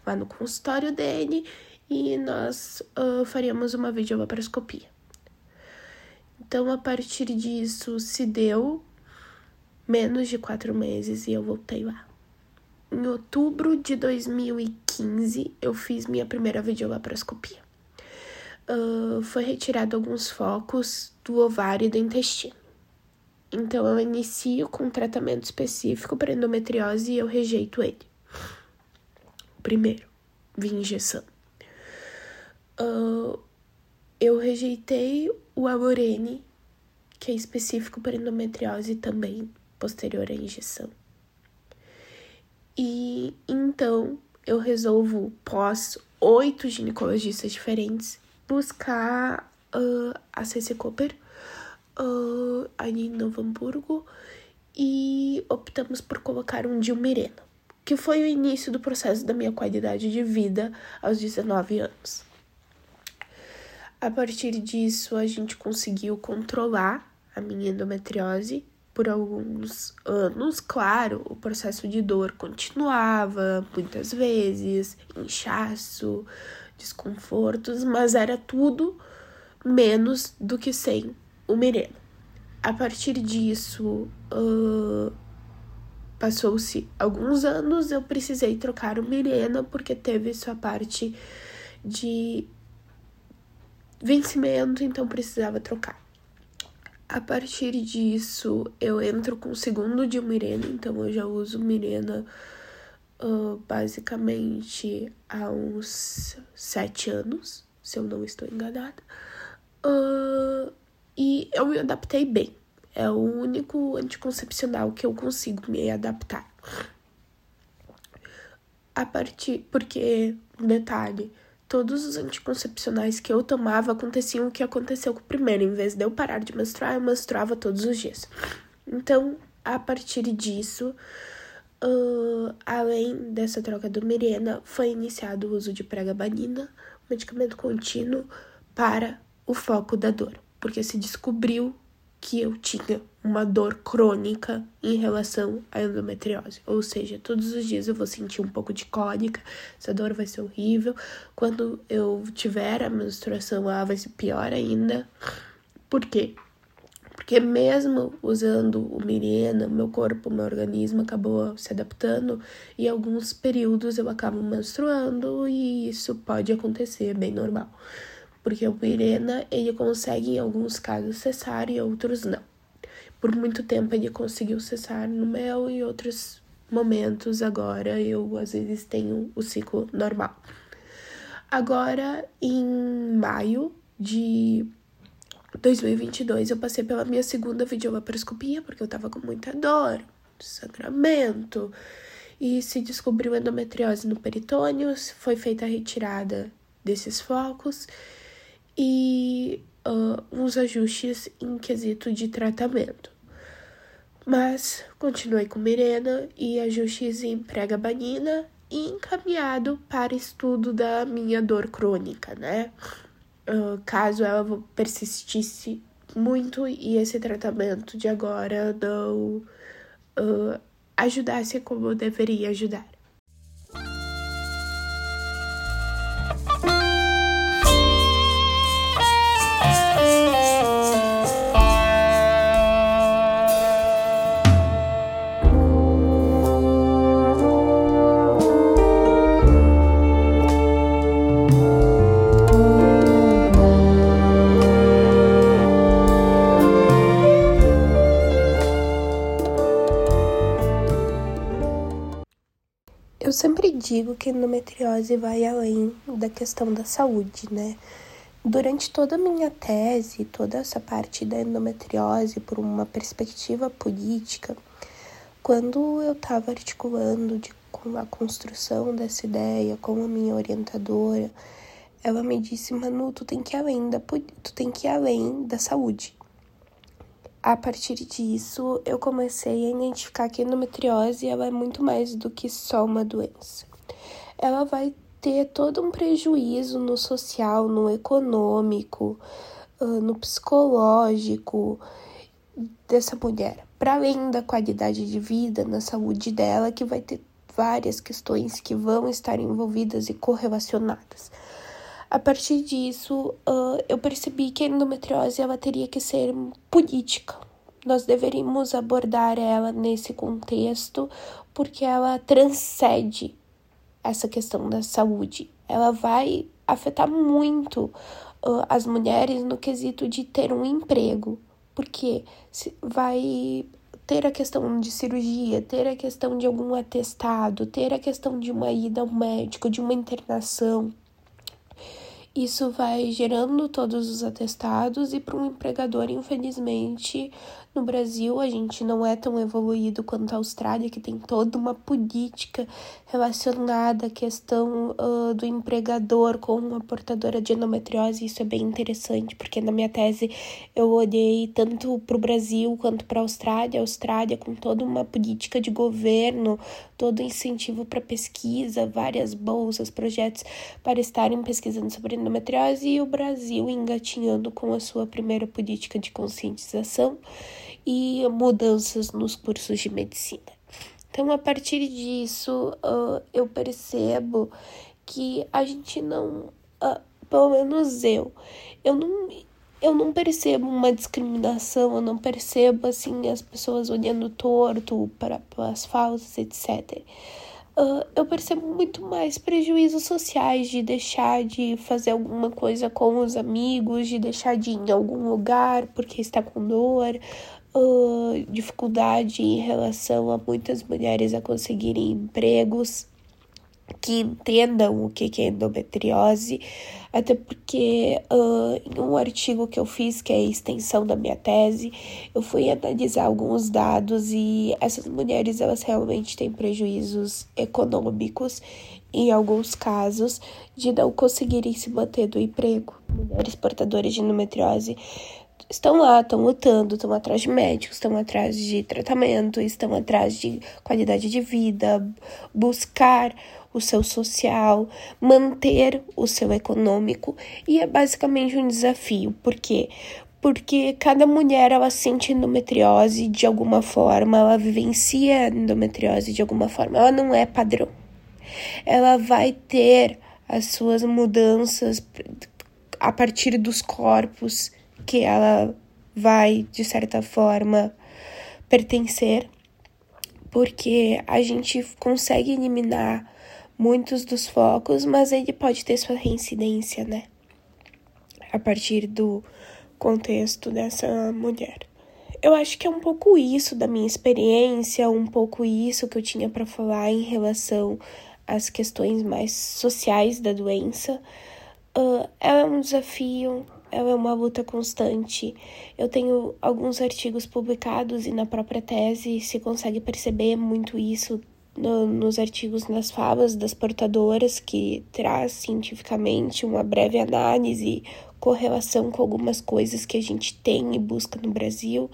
lá no consultório dele e nós uh, faríamos uma videolaparoscopia. Então, a partir disso, se deu menos de quatro meses e eu voltei lá. Em outubro de 2015, eu fiz minha primeira videolaparoscopia. Uh, foi retirado alguns focos do ovário e do intestino. Então, eu inicio com um tratamento específico para endometriose e eu rejeito ele. Primeiro, via injeção. Uh, eu rejeitei o Alorene, que é específico para endometriose também, posterior à injeção. E então eu resolvo, pós oito ginecologistas diferentes, buscar uh, a CC Cooper uh, ali em Novo Hamburgo e optamos por colocar um Dilmirena, que foi o início do processo da minha qualidade de vida aos 19 anos. A partir disso, a gente conseguiu controlar a minha endometriose por alguns anos, claro, o processo de dor continuava muitas vezes, inchaço, desconfortos, mas era tudo menos do que sem o Mirena. A partir disso, uh, passou-se alguns anos, eu precisei trocar o Mirena porque teve sua parte de vencimento, então precisava trocar. A partir disso, eu entro com o segundo de Mirena, então eu já uso Mirena uh, basicamente há uns sete anos, se eu não estou enganada. Uh, e eu me adaptei bem. É o único anticoncepcional que eu consigo me adaptar. A partir. Porque, detalhe, todos os anticoncepcionais que eu tomava aconteciam o que aconteceu com o primeiro. Em vez de eu parar de menstruar, eu menstruava todos os dias. Então, a partir disso, uh, além dessa troca do Mirena, foi iniciado o uso de pregabalina, medicamento contínuo, para o foco da dor. Porque se descobriu que eu tinha uma dor crônica em relação à endometriose. Ou seja, todos os dias eu vou sentir um pouco de cólica, essa dor vai ser horrível. Quando eu tiver a menstruação, ela vai ser pior ainda. Por quê? Porque mesmo usando o Mirena, meu corpo, meu organismo acabou se adaptando e alguns períodos eu acabo menstruando e isso pode acontecer, é bem normal. Porque o Mirena, ele consegue em alguns casos cessar e outros não. Por muito tempo ele conseguiu cessar no mel e outros momentos agora eu às vezes tenho o ciclo normal. Agora em maio de 2022 eu passei pela minha segunda videolaparoscopia porque eu tava com muita dor, sangramento e se descobriu endometriose no peritônio, foi feita a retirada desses focos e uh, uns ajustes em quesito de tratamento. Mas continuei com Mirena e ajustes em pregabalina e encaminhado para estudo da minha dor crônica, né? Uh, caso ela persistisse muito e esse tratamento de agora não uh, ajudasse como deveria ajudar. Digo que endometriose vai além da questão da saúde, né? Durante toda a minha tese, toda essa parte da endometriose, por uma perspectiva política, quando eu estava articulando de, com a construção dessa ideia com a minha orientadora, ela me disse, Manu, tu tem que ir além da, tu tem que além da saúde a partir disso, eu comecei a identificar que a endometriose ela é muito mais do que só uma doença. Ela vai ter todo um prejuízo no social, no econômico, no psicológico dessa mulher. Para além da qualidade de vida, na saúde dela, que vai ter várias questões que vão estar envolvidas e correlacionadas. A partir disso, uh, eu percebi que a endometriose ela teria que ser política. Nós deveríamos abordar ela nesse contexto, porque ela transcende essa questão da saúde. Ela vai afetar muito uh, as mulheres no quesito de ter um emprego, porque vai ter a questão de cirurgia, ter a questão de algum atestado, ter a questão de uma ida ao médico, de uma internação. Isso vai gerando todos os atestados e para um empregador, infelizmente, no Brasil a gente não é tão evoluído quanto a Austrália, que tem toda uma política relacionada à questão uh, do empregador com uma portadora de endometriose. Isso é bem interessante, porque na minha tese eu olhei tanto para o Brasil quanto para a Austrália. A Austrália com toda uma política de governo, todo incentivo para pesquisa, várias bolsas, projetos para estarem pesquisando sobre endometriose e o Brasil engatinhando com a sua primeira política de conscientização e mudanças nos cursos de medicina. Então, a partir disso, uh, eu percebo que a gente não, uh, pelo menos eu, eu não, eu não percebo uma discriminação, eu não percebo assim as pessoas olhando torto para, as falsas, etc. Uh, eu percebo muito mais prejuízos sociais de deixar de fazer alguma coisa com os amigos, de deixar de ir em algum lugar porque está com dor, uh, dificuldade em relação a muitas mulheres a conseguirem empregos que entendam o que é endometriose, até porque uh, em um artigo que eu fiz, que é a extensão da minha tese, eu fui analisar alguns dados e essas mulheres elas realmente têm prejuízos econômicos em alguns casos de não conseguirem se manter do emprego. Mulheres portadoras de endometriose estão lá, estão lutando, estão atrás de médicos, estão atrás de tratamento, estão atrás de qualidade de vida, buscar o seu social, manter o seu econômico e é basicamente um desafio. Por quê? porque cada mulher ela sente endometriose de alguma forma, ela vivencia endometriose de alguma forma, ela não é padrão. Ela vai ter as suas mudanças a partir dos corpos que ela vai, de certa forma, pertencer, porque a gente consegue eliminar muitos dos focos, mas ele pode ter sua reincidência, né? A partir do contexto dessa mulher. Eu acho que é um pouco isso da minha experiência, um pouco isso que eu tinha para falar em relação às questões mais sociais da doença. Uh, é um desafio, é uma luta constante. Eu tenho alguns artigos publicados e na própria tese se consegue perceber muito isso no, nos artigos nas falas das portadoras, que traz cientificamente uma breve análise, correlação com algumas coisas que a gente tem e busca no Brasil,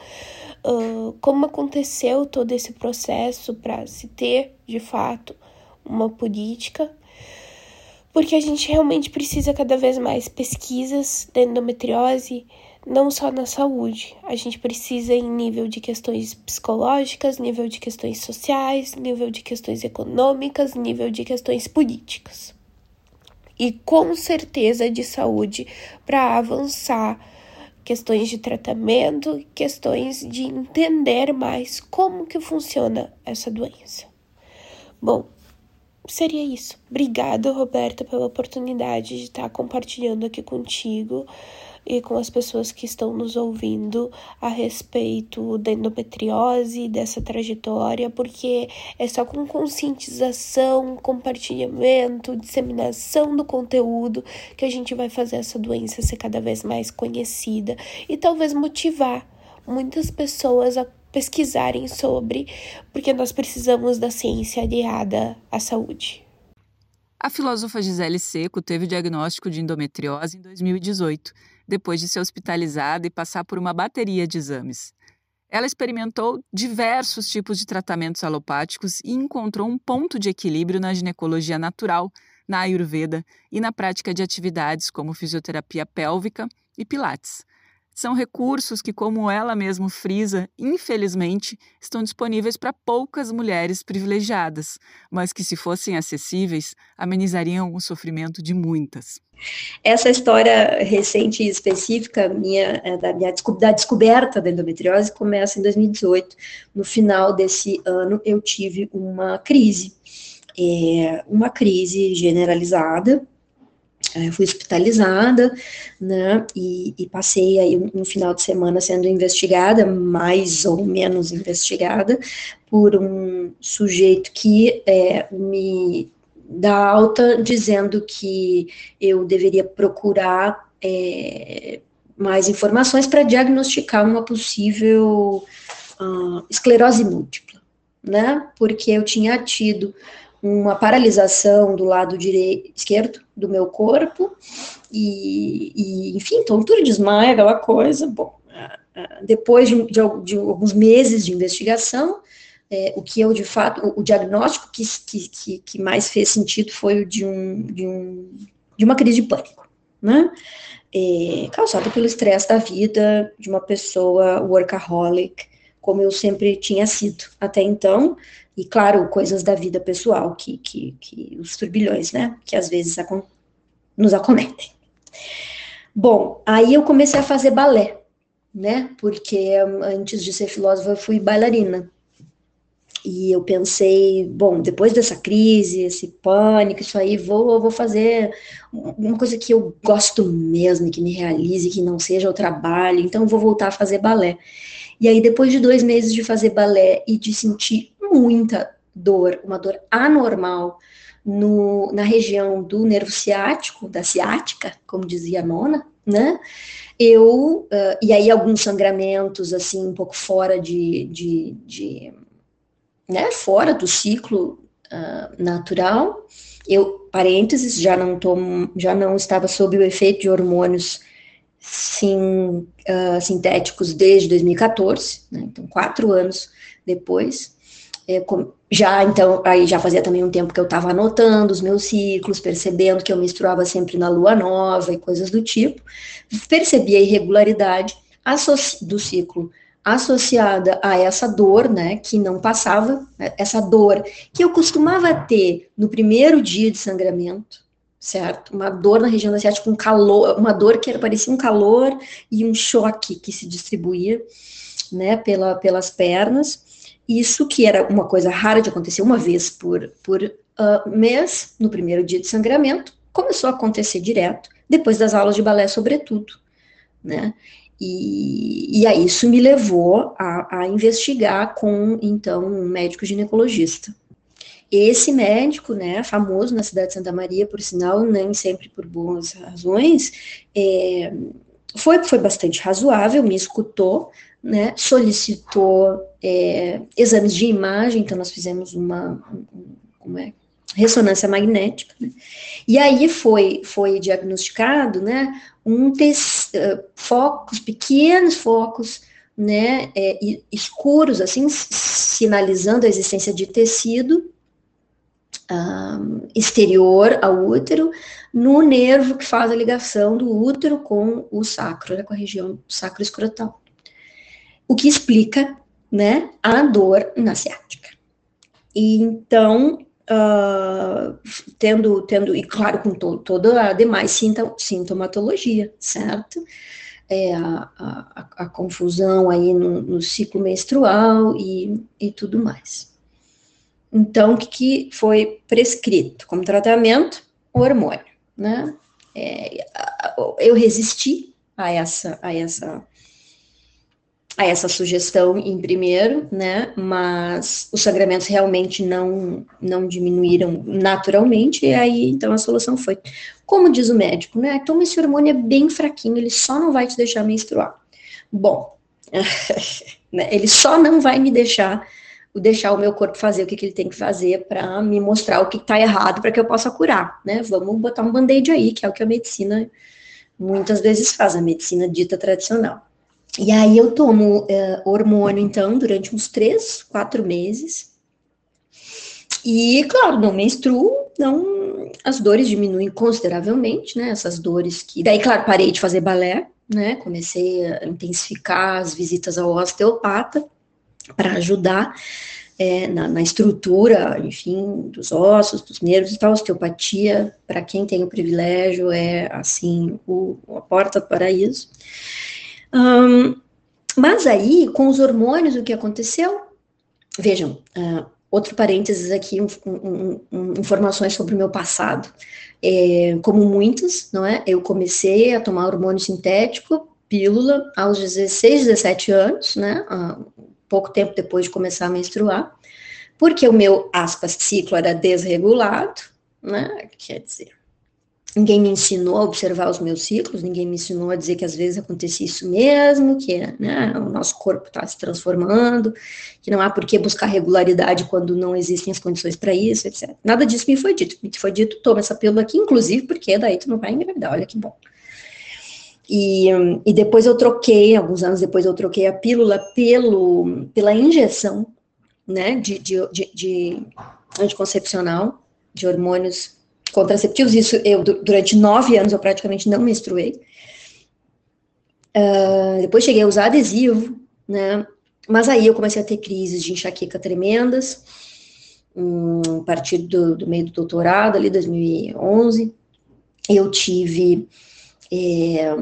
uh, como aconteceu todo esse processo para se ter, de fato, uma política, porque a gente realmente precisa cada vez mais pesquisas da endometriose, não só na saúde. A gente precisa em nível de questões psicológicas, nível de questões sociais, nível de questões econômicas, nível de questões políticas e com certeza de saúde para avançar questões de tratamento, questões de entender mais como que funciona essa doença. Bom, seria isso. Obrigada, Roberta, pela oportunidade de estar compartilhando aqui contigo e com as pessoas que estão nos ouvindo a respeito da endometriose, dessa trajetória, porque é só com conscientização, compartilhamento, disseminação do conteúdo que a gente vai fazer essa doença ser cada vez mais conhecida e talvez motivar muitas pessoas a pesquisarem sobre, porque nós precisamos da ciência aliada à saúde. A filósofa Gisele Seco teve diagnóstico de endometriose em 2018 depois de ser hospitalizada e passar por uma bateria de exames. Ela experimentou diversos tipos de tratamentos alopáticos e encontrou um ponto de equilíbrio na ginecologia natural, na Ayurveda e na prática de atividades como fisioterapia pélvica e pilates. São recursos que, como ela mesma frisa, infelizmente, estão disponíveis para poucas mulheres privilegiadas, mas que, se fossem acessíveis, amenizariam o sofrimento de muitas. Essa história recente e específica minha, é, da minha da descoberta da endometriose começa em 2018. No final desse ano, eu tive uma crise, é, uma crise generalizada, é, fui hospitalizada, né, e, e, passei aí um, um, final de semana sendo investigada, mais ou menos investigada, por um sujeito que é, me dá alta dizendo que eu deveria procurar é, mais informações para diagnosticar uma possível uh, esclerose múltipla, né, porque eu tinha tido uma paralisação do lado direito, esquerdo do meu corpo, e, e enfim, tontura, desmaio, aquela coisa. Bom, depois de, de, de alguns meses de investigação, é, o que eu, de fato, o, o diagnóstico que, que, que, mais fez sentido foi o de, um, de, um, de uma crise de pânico, né? É, causada pelo estresse da vida de uma pessoa workaholic, como eu sempre tinha sido até então, e claro, coisas da vida pessoal, que, que, que os turbilhões, né, que às vezes nos acometem. Bom, aí eu comecei a fazer balé, né, porque antes de ser filósofa eu fui bailarina. E eu pensei, bom, depois dessa crise, esse pânico, isso aí, vou, vou fazer uma coisa que eu gosto mesmo, que me realize, que não seja o trabalho, então vou voltar a fazer balé. E aí, depois de dois meses de fazer balé e de sentir muita dor, uma dor anormal no, na região do nervo ciático, da ciática, como dizia a Mona, né? Eu, uh, e aí alguns sangramentos, assim, um pouco fora de, de, de né, fora do ciclo uh, natural. Eu, parênteses, já não, tomo, já não estava sob o efeito de hormônios sim, uh, sintéticos desde 2014, né, então quatro anos depois. É, já então, aí já fazia também um tempo que eu estava anotando os meus ciclos, percebendo que eu menstruava sempre na lua nova e coisas do tipo. Percebi a irregularidade, do ciclo associada a essa dor, né, que não passava, né, essa dor que eu costumava ter no primeiro dia de sangramento, certo? Uma dor na região da ciática, um calor, uma dor que parecia um calor e um choque que se distribuía, né, pela, pelas pernas. Isso que era uma coisa rara de acontecer uma vez por, por uh, mês, no primeiro dia de sangramento, começou a acontecer direto, depois das aulas de balé, sobretudo, né? E, e aí isso me levou a, a investigar com, então, um médico ginecologista. Esse médico, né, famoso na cidade de Santa Maria, por sinal, nem sempre por boas razões, é, foi, foi bastante razoável, me escutou, né, solicitou é, exames de imagem, então nós fizemos uma, como é, ressonância magnética, né, e aí foi, foi diagnosticado, né, um uh, focos, pequenos focos, né, é, escuros, assim, sinalizando a existência de tecido um, exterior ao útero, no nervo que faz a ligação do útero com o sacro, né, com a região sacro-escrotal. O que explica, né, a dor na ciática. E então, uh, tendo, tendo, e claro, com to, toda a demais sintomatologia, certo? É, a, a, a, confusão aí no, no ciclo menstrual e, e tudo mais. Então, o que, que foi prescrito como tratamento? Hormônio, né? É, eu resisti a essa, a essa a essa sugestão em primeiro, né, mas os sangramentos realmente não, não diminuíram naturalmente, e aí, então, a solução foi, como diz o médico, né, toma esse hormônio é bem fraquinho, ele só não vai te deixar menstruar. Bom, né, ele só não vai me deixar, deixar o meu corpo fazer o que, que ele tem que fazer para me mostrar o que está errado para que eu possa curar, né, vamos botar um band-aid aí, que é o que a medicina muitas vezes faz, a medicina dita tradicional. E aí eu tomo uh, hormônio, então, durante uns três, quatro meses. E, claro, não menstruo, não, as dores diminuem consideravelmente, né? Essas dores que. Daí, claro, parei de fazer balé, né? Comecei a intensificar as visitas ao osteopata para ajudar é, na, na, estrutura, enfim, dos ossos, dos nervos e tal. Osteopatia, para quem tem o privilégio, é assim, o, a porta do paraíso. Um, mas aí, com os hormônios, o que aconteceu? Vejam, uh, outro parênteses aqui, um, um, informações sobre o meu passado. É, como muitas, não é? Eu comecei a tomar hormônio sintético, pílula, aos 16, 17 anos, né? Uh, pouco tempo depois de começar a menstruar, porque o meu, aspas, ciclo era desregulado, né? Quer dizer, Ninguém me ensinou a observar os meus ciclos, ninguém me ensinou a dizer que às vezes acontecia isso mesmo, que né, o nosso corpo está se transformando, que não há por que buscar regularidade quando não existem as condições para isso, etc. Nada disso me foi dito. Me foi dito, toma essa pílula aqui, inclusive porque daí tu não vai engravidar, olha que bom. E, e depois eu troquei, alguns anos depois eu troquei a pílula pelo, pela injeção, né, de, de, de, de anticoncepcional, de hormônios contraceptivos, isso eu, durante nove anos, eu praticamente não menstruei. Uh, depois cheguei a usar adesivo, né? Mas aí eu comecei a ter crises de enxaqueca tremendas, um, a partir do, do, meio do doutorado, ali, 2011. Eu tive. É,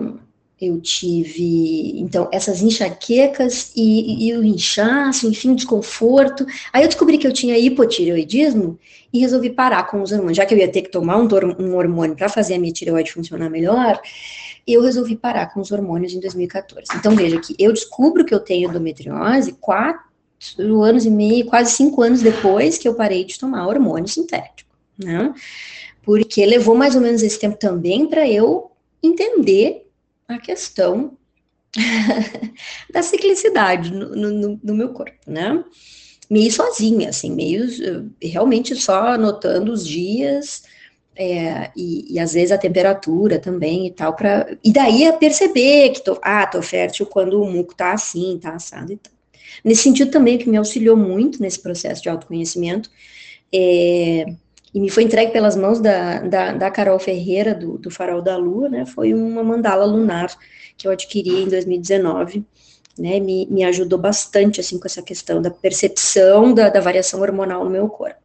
eu tive, então, essas enxaquecas e, e, o inchaço, enfim, desconforto. Aí eu descobri que eu tinha hipotireoidismo e resolvi parar com os hormônios. Já que eu ia ter que tomar um, um hormônio para fazer a minha tireoide funcionar melhor, eu resolvi parar com os hormônios em 2014. Então, veja que eu descubro que eu tenho endometriose quatro anos e meio, quase cinco anos depois que eu parei de tomar hormônio sintético, né? Porque levou mais ou menos esse tempo também para eu entender a questão da ciclicidade no, no, no, meu corpo, né? Meio sozinha, assim, meio realmente só anotando os dias é, e, e, às vezes a temperatura também e tal, para e daí a perceber que tô, ah, tô fértil quando o muco tá assim, tá assado e tal. Nesse sentido também que me auxiliou muito nesse processo de autoconhecimento é, e me foi entregue pelas mãos da, da, da Carol Ferreira, do, do Farol da Lua, né, foi uma mandala lunar que eu adquiri em 2019, né, me, me ajudou bastante, assim, com essa questão da percepção da, da variação hormonal no meu corpo.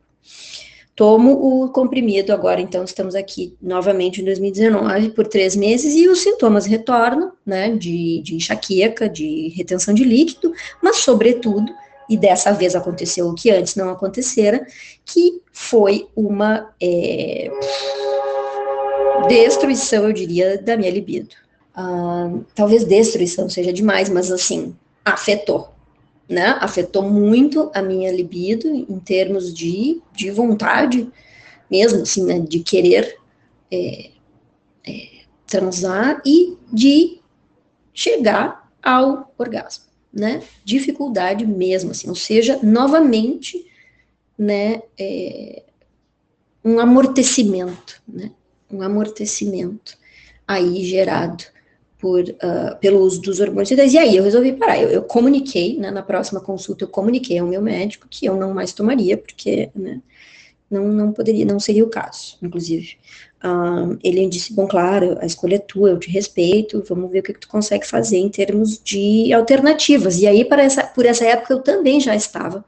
Tomo o comprimido agora, então estamos aqui novamente em 2019 por três meses e os sintomas retornam, né, de, de enxaqueca, de retenção de líquido, mas sobretudo, e dessa vez aconteceu o que antes não acontecera, que foi uma é, destruição, eu diria, da minha libido. Ah, talvez destruição seja demais, mas assim, afetou, né? Afetou muito a minha libido em termos de, de vontade mesmo, assim, né? De querer é, é, transar e de chegar ao orgasmo, né? Dificuldade mesmo, assim, ou seja, novamente, né? É, um amortecimento, né? Um amortecimento aí gerado por, uh, pelo uso dos hormônios E aí eu resolvi parar. Eu, eu comuniquei, né, na próxima consulta, eu comuniquei ao meu médico que eu não mais tomaria, porque né, não, não poderia, não seria o caso, inclusive. Uh, ele disse, bom, claro, a escolha é tua, eu te respeito, vamos ver o que, que tu consegue fazer em termos de alternativas. E aí, para essa, por essa época, eu também já estava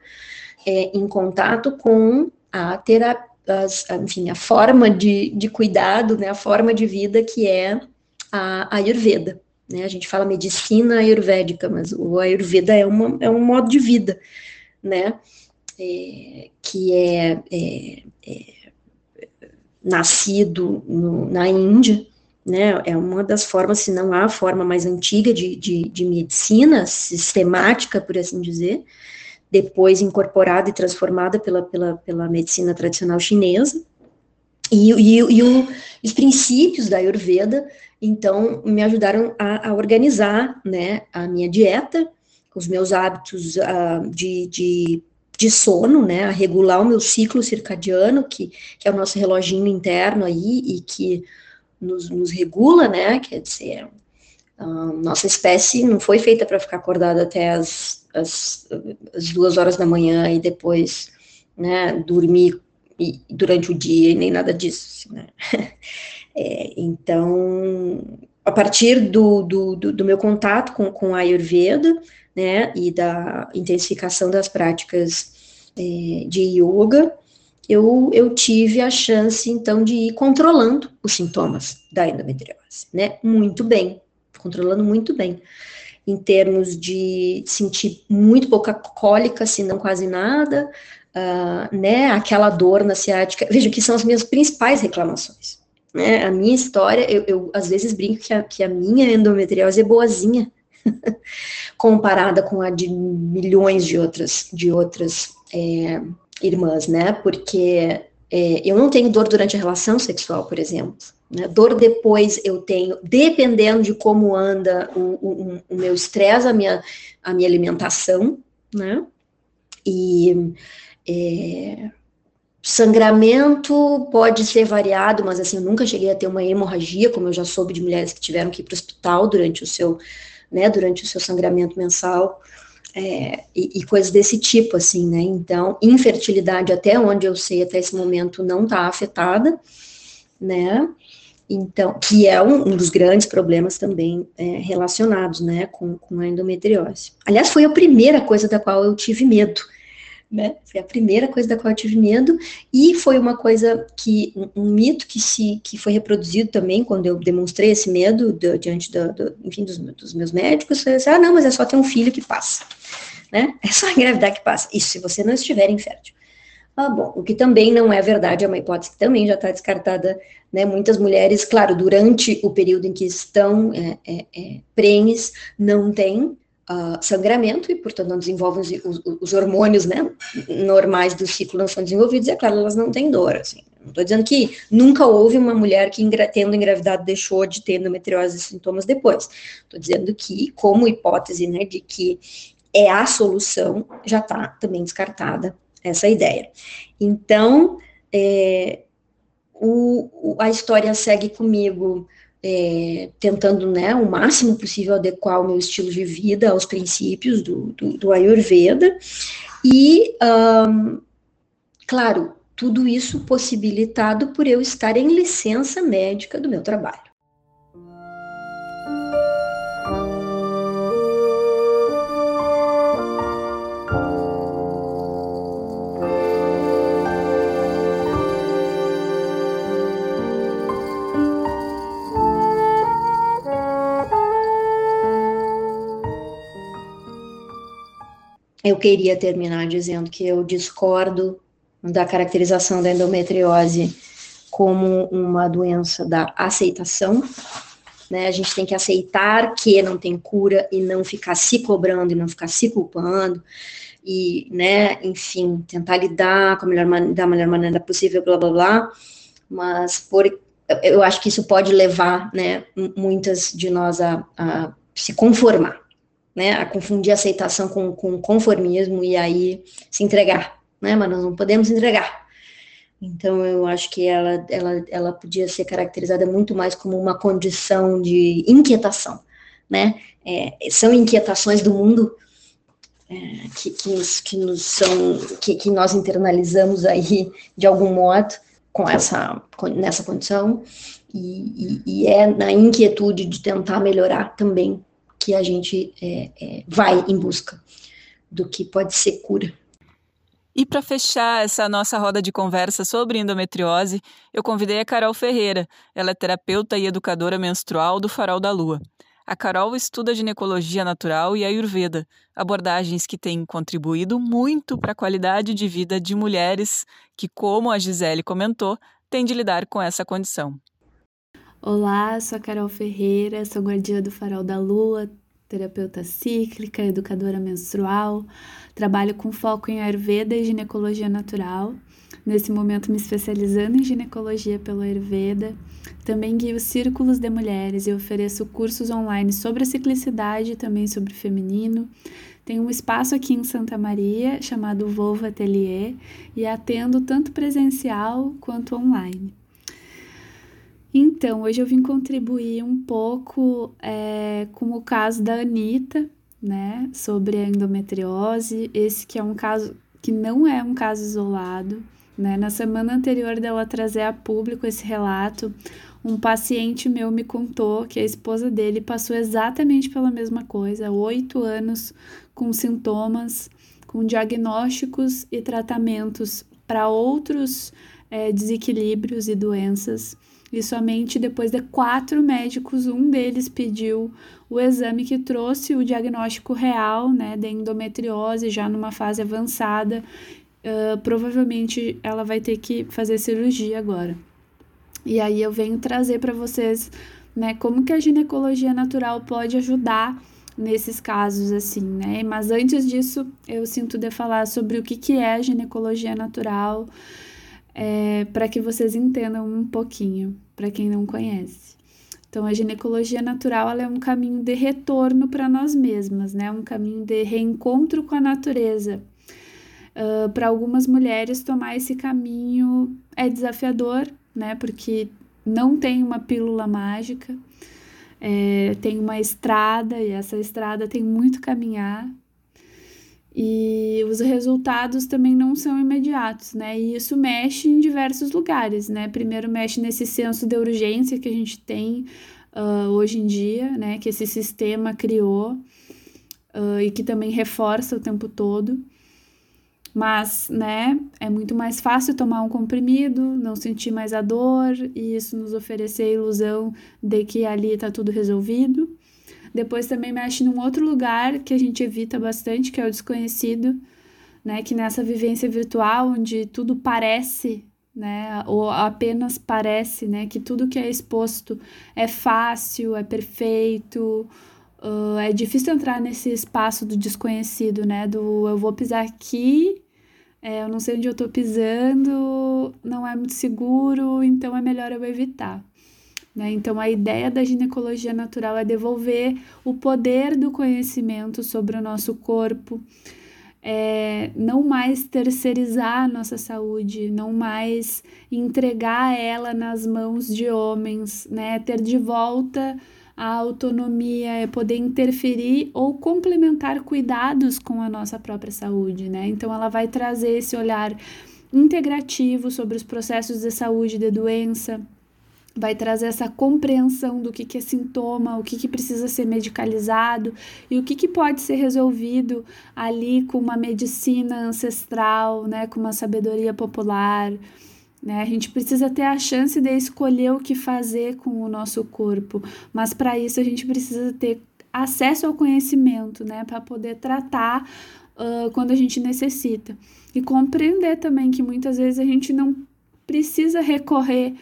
é, em contato com a terapia, enfim, a forma de, de cuidado, né, a forma de vida que é a Ayurveda. Né? A gente fala medicina ayurvédica, mas o Ayurveda é, uma, é um modo de vida, né? É, que é, é, é nascido no, na Índia, né? É uma das formas, se não a forma mais antiga de, de, de medicina, sistemática, por assim dizer, depois incorporada e transformada pela, pela, pela medicina tradicional chinesa. E, e, e o, os princípios da Ayurveda então, me ajudaram a, a organizar, né, a minha dieta, os meus hábitos uh, de, de, de, sono, né, a regular o meu ciclo circadiano, que, que é o nosso reloginho interno aí, e que nos, nos regula, né, quer dizer, nossa espécie não foi feita para ficar acordada até as, as, as, duas horas da manhã e depois, né, dormir durante o dia e nem nada disso, né. É, então, a partir do, do, do, do, meu contato com, com a Ayurveda, né, e da intensificação das práticas é, de yoga, eu, eu tive a chance, então, de ir controlando os sintomas da endometriose, né, muito bem, controlando muito bem, em termos de sentir muito pouca cólica, se não quase nada, uh, né, aquela dor na ciática, veja que são as minhas principais reclamações, né, a minha história, eu, eu, às vezes brinco que a, que a minha endometriose é boazinha, comparada com a de milhões de outras, de outras é, irmãs, né? Porque é, eu não tenho dor durante a relação sexual, por exemplo. Né? Dor depois eu tenho, dependendo de como anda o, o, o meu estresse, a minha, a minha alimentação, né? E é, Sangramento pode ser variado, mas assim, eu nunca cheguei a ter uma hemorragia, como eu já soube de mulheres que tiveram que ir para o hospital durante o seu, né, durante o seu sangramento mensal, é, e, e, coisas desse tipo, assim, né, então, infertilidade, até onde eu sei, até esse momento, não está afetada, né, então, que é um, um dos grandes problemas também é, relacionados, né, com, com a endometriose. Aliás, foi a primeira coisa da qual eu tive medo, né? Foi a primeira coisa da qual eu tive medo e foi uma coisa que um, mito que se que foi reproduzido também quando eu demonstrei esse medo do, diante do, do, enfim dos, dos, meus médicos. Foi assim, ah, não, mas é só ter um filho que passa, né? É só engravidar que passa. Isso se você não estiver infértil. Ah, bom, o que também não é verdade, é uma hipótese que também já está descartada, né? Muitas mulheres, claro, durante o período em que estão é, é, é, prenhes, não têm uh, sangramento e, portanto, não desenvolvem os, os, os, hormônios né, normais do ciclo não são desenvolvidos, e é claro, elas não têm dor. Assim. Não estou dizendo que nunca houve uma mulher que, tendo engravidado, deixou de ter endometriose e sintomas depois. Estou dizendo que, como hipótese né, de que é a solução, já está também descartada essa ideia. Então, é, o, a história segue comigo é, tentando, né, o máximo possível adequar o meu estilo de vida aos princípios do, do, do Ayurveda, e, um, claro, Tudo isso possibilitado por eu estar em licença médica do meu trabalho. Eu queria terminar dizendo que eu discordo da caracterização da endometriose como uma doença da aceitação. Né? A gente tem que aceitar que não tem cura e não ficar se cobrando e não ficar se culpando e, né, enfim, tentar lidar com a melhor da melhor maneira possível, blá blá blá. Mas por, eu acho que isso pode levar, né, muitas de nós a, a se conformar, né, a confundir aceitação com, com conformismo e aí se entregar, né, mas nós não podemos entregar. Então, eu acho que ela, ela, ela podia ser caracterizada muito mais como uma condição de inquietação, né, é, são inquietações do mundo é, que, que, nos, que nos são, que, que nós internalizamos aí de algum modo com essa, nessa condição, e, e, e é na inquietude de tentar melhorar também que a gente é, é, vai em busca do que pode ser cura. E para fechar essa nossa roda de conversa sobre endometriose, eu convidei a Carol Ferreira. Ela é terapeuta e educadora menstrual do Farol da Lua. A Carol estuda ginecologia natural e ayurveda, abordagens que têm contribuído muito para a qualidade de vida de mulheres que, como a Gisele comentou, têm de lidar com essa condição. Olá, sou a Carol Ferreira, sou guardiã do Farol da Lua, terapeuta cíclica, educadora menstrual, trabalho com foco em Ayurveda e ginecologia natural. Nesse momento, me especializando em ginecologia pelo Ayurveda. Também guio círculos de mulheres e ofereço cursos online sobre a ciclicidade e também sobre feminino. Tenho um espaço aqui em Santa Maria chamado Volvo Atelier e atendo tanto presencial quanto online. Então, hoje eu vim contribuir um pouco é, com o caso da Anitta, né, sobre a endometriose, esse que é um caso que não é um caso isolado, né, na semana anterior dela trazer a público esse relato, um paciente meu me contou que a esposa dele passou exatamente pela mesma coisa, oito anos com sintomas, com diagnósticos e tratamentos para outros é, desequilíbrios e doenças e somente depois de quatro médicos, um deles pediu o exame que trouxe o diagnóstico real, né, de endometriose, já numa fase avançada. Uh, provavelmente ela vai ter que fazer cirurgia agora. E aí eu venho trazer para vocês, né, como que a ginecologia natural pode ajudar nesses casos assim, né? Mas antes disso, eu sinto de falar sobre o que, que é a ginecologia natural, é, para que vocês entendam um pouquinho, para quem não conhece. Então, a ginecologia natural é um caminho de retorno para nós mesmas, né? Um caminho de reencontro com a natureza. Uh, para algumas mulheres, tomar esse caminho é desafiador, né? Porque não tem uma pílula mágica, é, tem uma estrada e essa estrada tem muito caminhar, e os resultados também não são imediatos, né? E isso mexe em diversos lugares, né? Primeiro mexe nesse senso de urgência que a gente tem uh, hoje em dia, né? Que esse sistema criou uh, e que também reforça o tempo todo. Mas, né, é muito mais fácil tomar um comprimido, não sentir mais a dor e isso nos oferecer a ilusão de que ali está tudo resolvido. Depois também mexe num outro lugar que a gente evita bastante, que é o desconhecido, né? Que nessa vivência virtual, onde tudo parece, né? Ou apenas parece, né? Que tudo que é exposto é fácil, é perfeito. Uh, é difícil entrar nesse espaço do desconhecido, né? Do eu vou pisar aqui, é, eu não sei onde eu tô pisando, não é muito seguro, então é melhor eu evitar. Né? Então, a ideia da ginecologia natural é devolver o poder do conhecimento sobre o nosso corpo, é, não mais terceirizar a nossa saúde, não mais entregar ela nas mãos de homens, né? ter de volta a autonomia, é poder interferir ou complementar cuidados com a nossa própria saúde. Né? Então, ela vai trazer esse olhar integrativo sobre os processos de saúde de doença, vai trazer essa compreensão do que, que é sintoma, o que, que precisa ser medicalizado e o que, que pode ser resolvido ali com uma medicina ancestral, né, com uma sabedoria popular. Né? A gente precisa ter a chance de escolher o que fazer com o nosso corpo, mas para isso a gente precisa ter acesso ao conhecimento, né, para poder tratar uh, quando a gente necessita e compreender também que muitas vezes a gente não precisa recorrer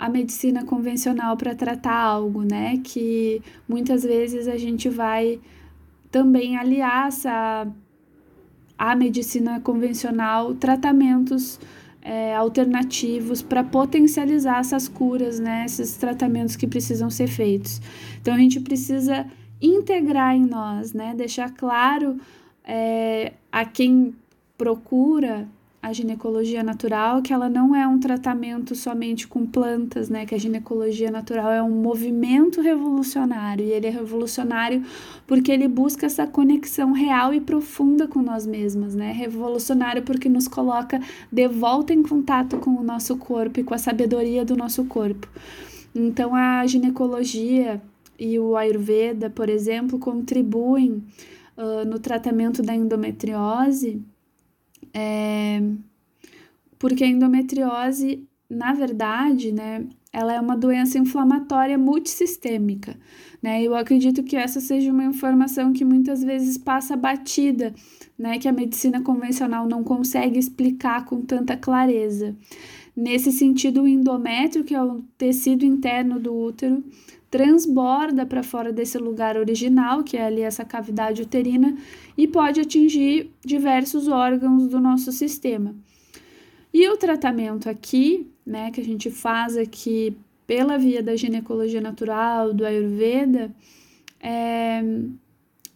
à medicina convencional para tratar algo, né? Que muitas vezes a gente vai também aliar essa à medicina convencional tratamentos é, alternativos para potencializar essas curas, né? Esses tratamentos que precisam ser feitos. Então a gente precisa integrar em nós, né? Deixar claro é, a quem procura a ginecologia natural, que ela não é um tratamento somente com plantas, né? Que a ginecologia natural é um movimento revolucionário e ele é revolucionário porque ele busca essa conexão real e profunda com nós mesmas, né? Revolucionário porque nos coloca de volta em contato com o nosso corpo e com a sabedoria do nosso corpo. Então a ginecologia e o Ayurveda, por exemplo, contribuem uh, no tratamento da endometriose é, porque a endometriose, na verdade, né, ela é uma doença inflamatória multissistêmica, né? Eu acredito que essa seja uma informação que muitas vezes passa batida, né, que a medicina convencional não consegue explicar com tanta clareza. Nesse sentido, o endométrio, que é o tecido interno do útero, transborda para fora desse lugar original, que é ali essa cavidade uterina, e pode atingir diversos órgãos do nosso sistema. E o tratamento aqui, né, que a gente faz aqui pela via da ginecologia natural, do Ayurveda, é,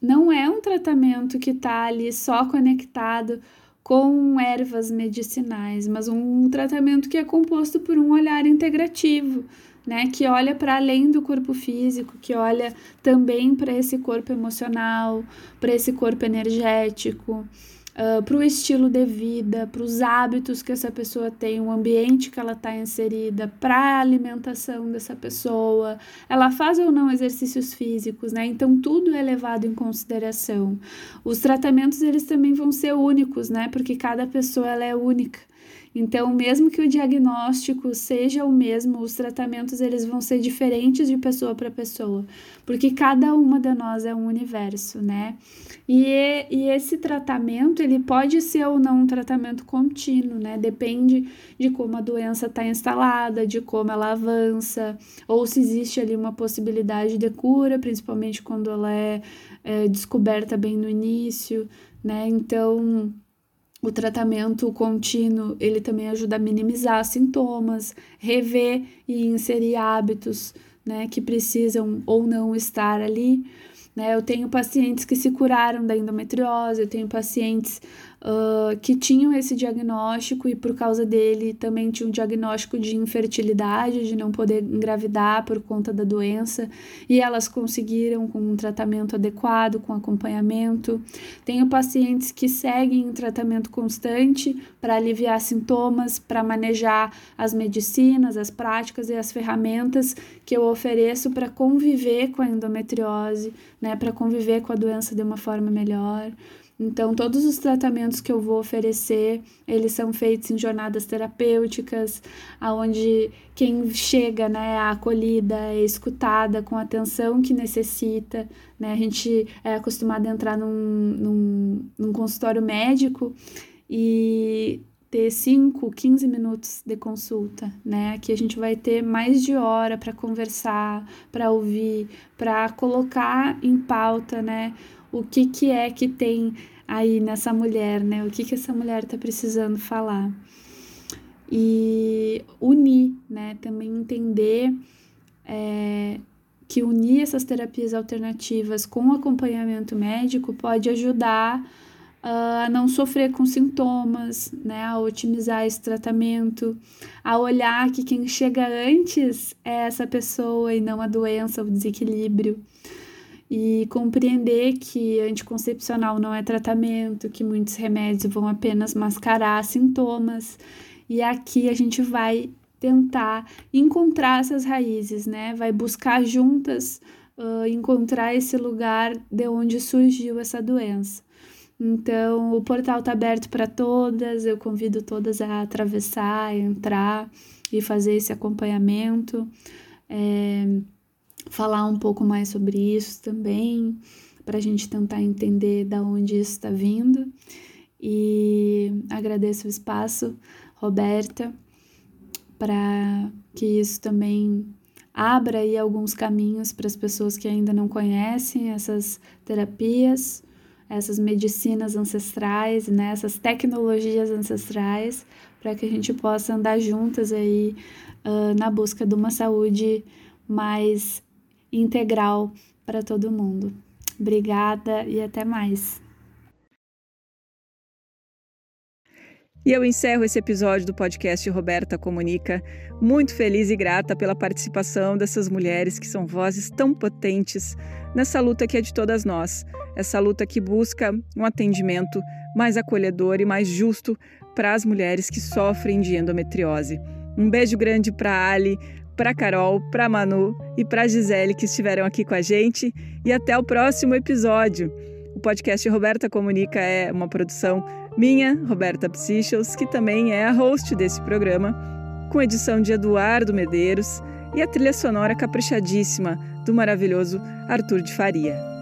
não é um tratamento que está ali só conectado com ervas medicinais, mas um tratamento que é composto por um olhar integrativo, né, que olha para além do corpo físico, que olha também para esse corpo emocional, para esse corpo energético, uh, para o estilo de vida, para os hábitos que essa pessoa tem, o ambiente que ela está inserida, para a alimentação dessa pessoa, ela faz ou não exercícios físicos, né? Então tudo é levado em consideração. Os tratamentos eles também vão ser únicos, né? Porque cada pessoa ela é única. Então, mesmo que o diagnóstico seja o mesmo, os tratamentos eles vão ser diferentes de pessoa para pessoa, porque cada uma de nós é um universo, né? E, e esse tratamento, ele pode ser ou não um tratamento contínuo, né? Depende de como a doença está instalada, de como ela avança, ou se existe ali uma possibilidade de cura, principalmente quando ela é, é descoberta bem no início, né? Então, o tratamento contínuo, ele também ajuda a minimizar sintomas, rever e inserir hábitos, né, que precisam ou não estar ali. Né? Eu tenho pacientes que se curaram da endometriose, eu tenho pacientes uh, que tinham esse diagnóstico e por causa dele também tinham um diagnóstico de infertilidade, de não poder engravidar por conta da doença, e elas conseguiram com um tratamento adequado, com acompanhamento. Tenho pacientes que seguem em tratamento constante para aliviar sintomas, para manejar as medicinas, as práticas e as ferramentas que eu ofereço para conviver com a endometriose, né, para conviver com a doença de uma forma melhor. Então, todos os tratamentos que eu vou oferecer, eles são feitos em jornadas terapêuticas, aonde quem chega, né, é acolhida, é escutada com a atenção que necessita, né? A gente é acostumado a entrar num, num, num consultório médico e ter 5, 15 minutos de consulta, né? Aqui a gente vai ter mais de hora para conversar, para ouvir, para colocar em pauta, né? o que, que é que tem aí nessa mulher, né? O que, que essa mulher está precisando falar. E unir, né? Também entender é, que unir essas terapias alternativas com acompanhamento médico pode ajudar a não sofrer com sintomas, né, a otimizar esse tratamento, a olhar que quem chega antes é essa pessoa e não a doença, o desequilíbrio. E compreender que anticoncepcional não é tratamento, que muitos remédios vão apenas mascarar sintomas. E aqui a gente vai tentar encontrar essas raízes, né? Vai buscar juntas uh, encontrar esse lugar de onde surgiu essa doença. Então, o portal está aberto para todas, eu convido todas a atravessar, entrar e fazer esse acompanhamento. É, falar um pouco mais sobre isso também, para a gente tentar entender da onde isso está vindo. E agradeço o espaço, Roberta, para que isso também abra aí alguns caminhos para as pessoas que ainda não conhecem essas terapias, essas medicinas ancestrais, né, essas tecnologias ancestrais, para que a gente possa andar juntas aí uh, na busca de uma saúde mais integral para todo mundo. Obrigada e até mais. E eu encerro esse episódio do podcast Roberta Comunica, muito feliz e grata pela participação dessas mulheres que são vozes tão potentes nessa luta que é de todas nós, essa luta que busca um atendimento mais acolhedor e mais justo para as mulheres que sofrem de endometriose. Um beijo grande para Ali, para Carol, para Manu e para Gisele que estiveram aqui com a gente e até o próximo episódio. O podcast Roberta Comunica é uma produção minha, Roberta Psichos, que também é a host desse programa, com edição de Eduardo Medeiros e a trilha sonora caprichadíssima do maravilhoso Arthur de Faria.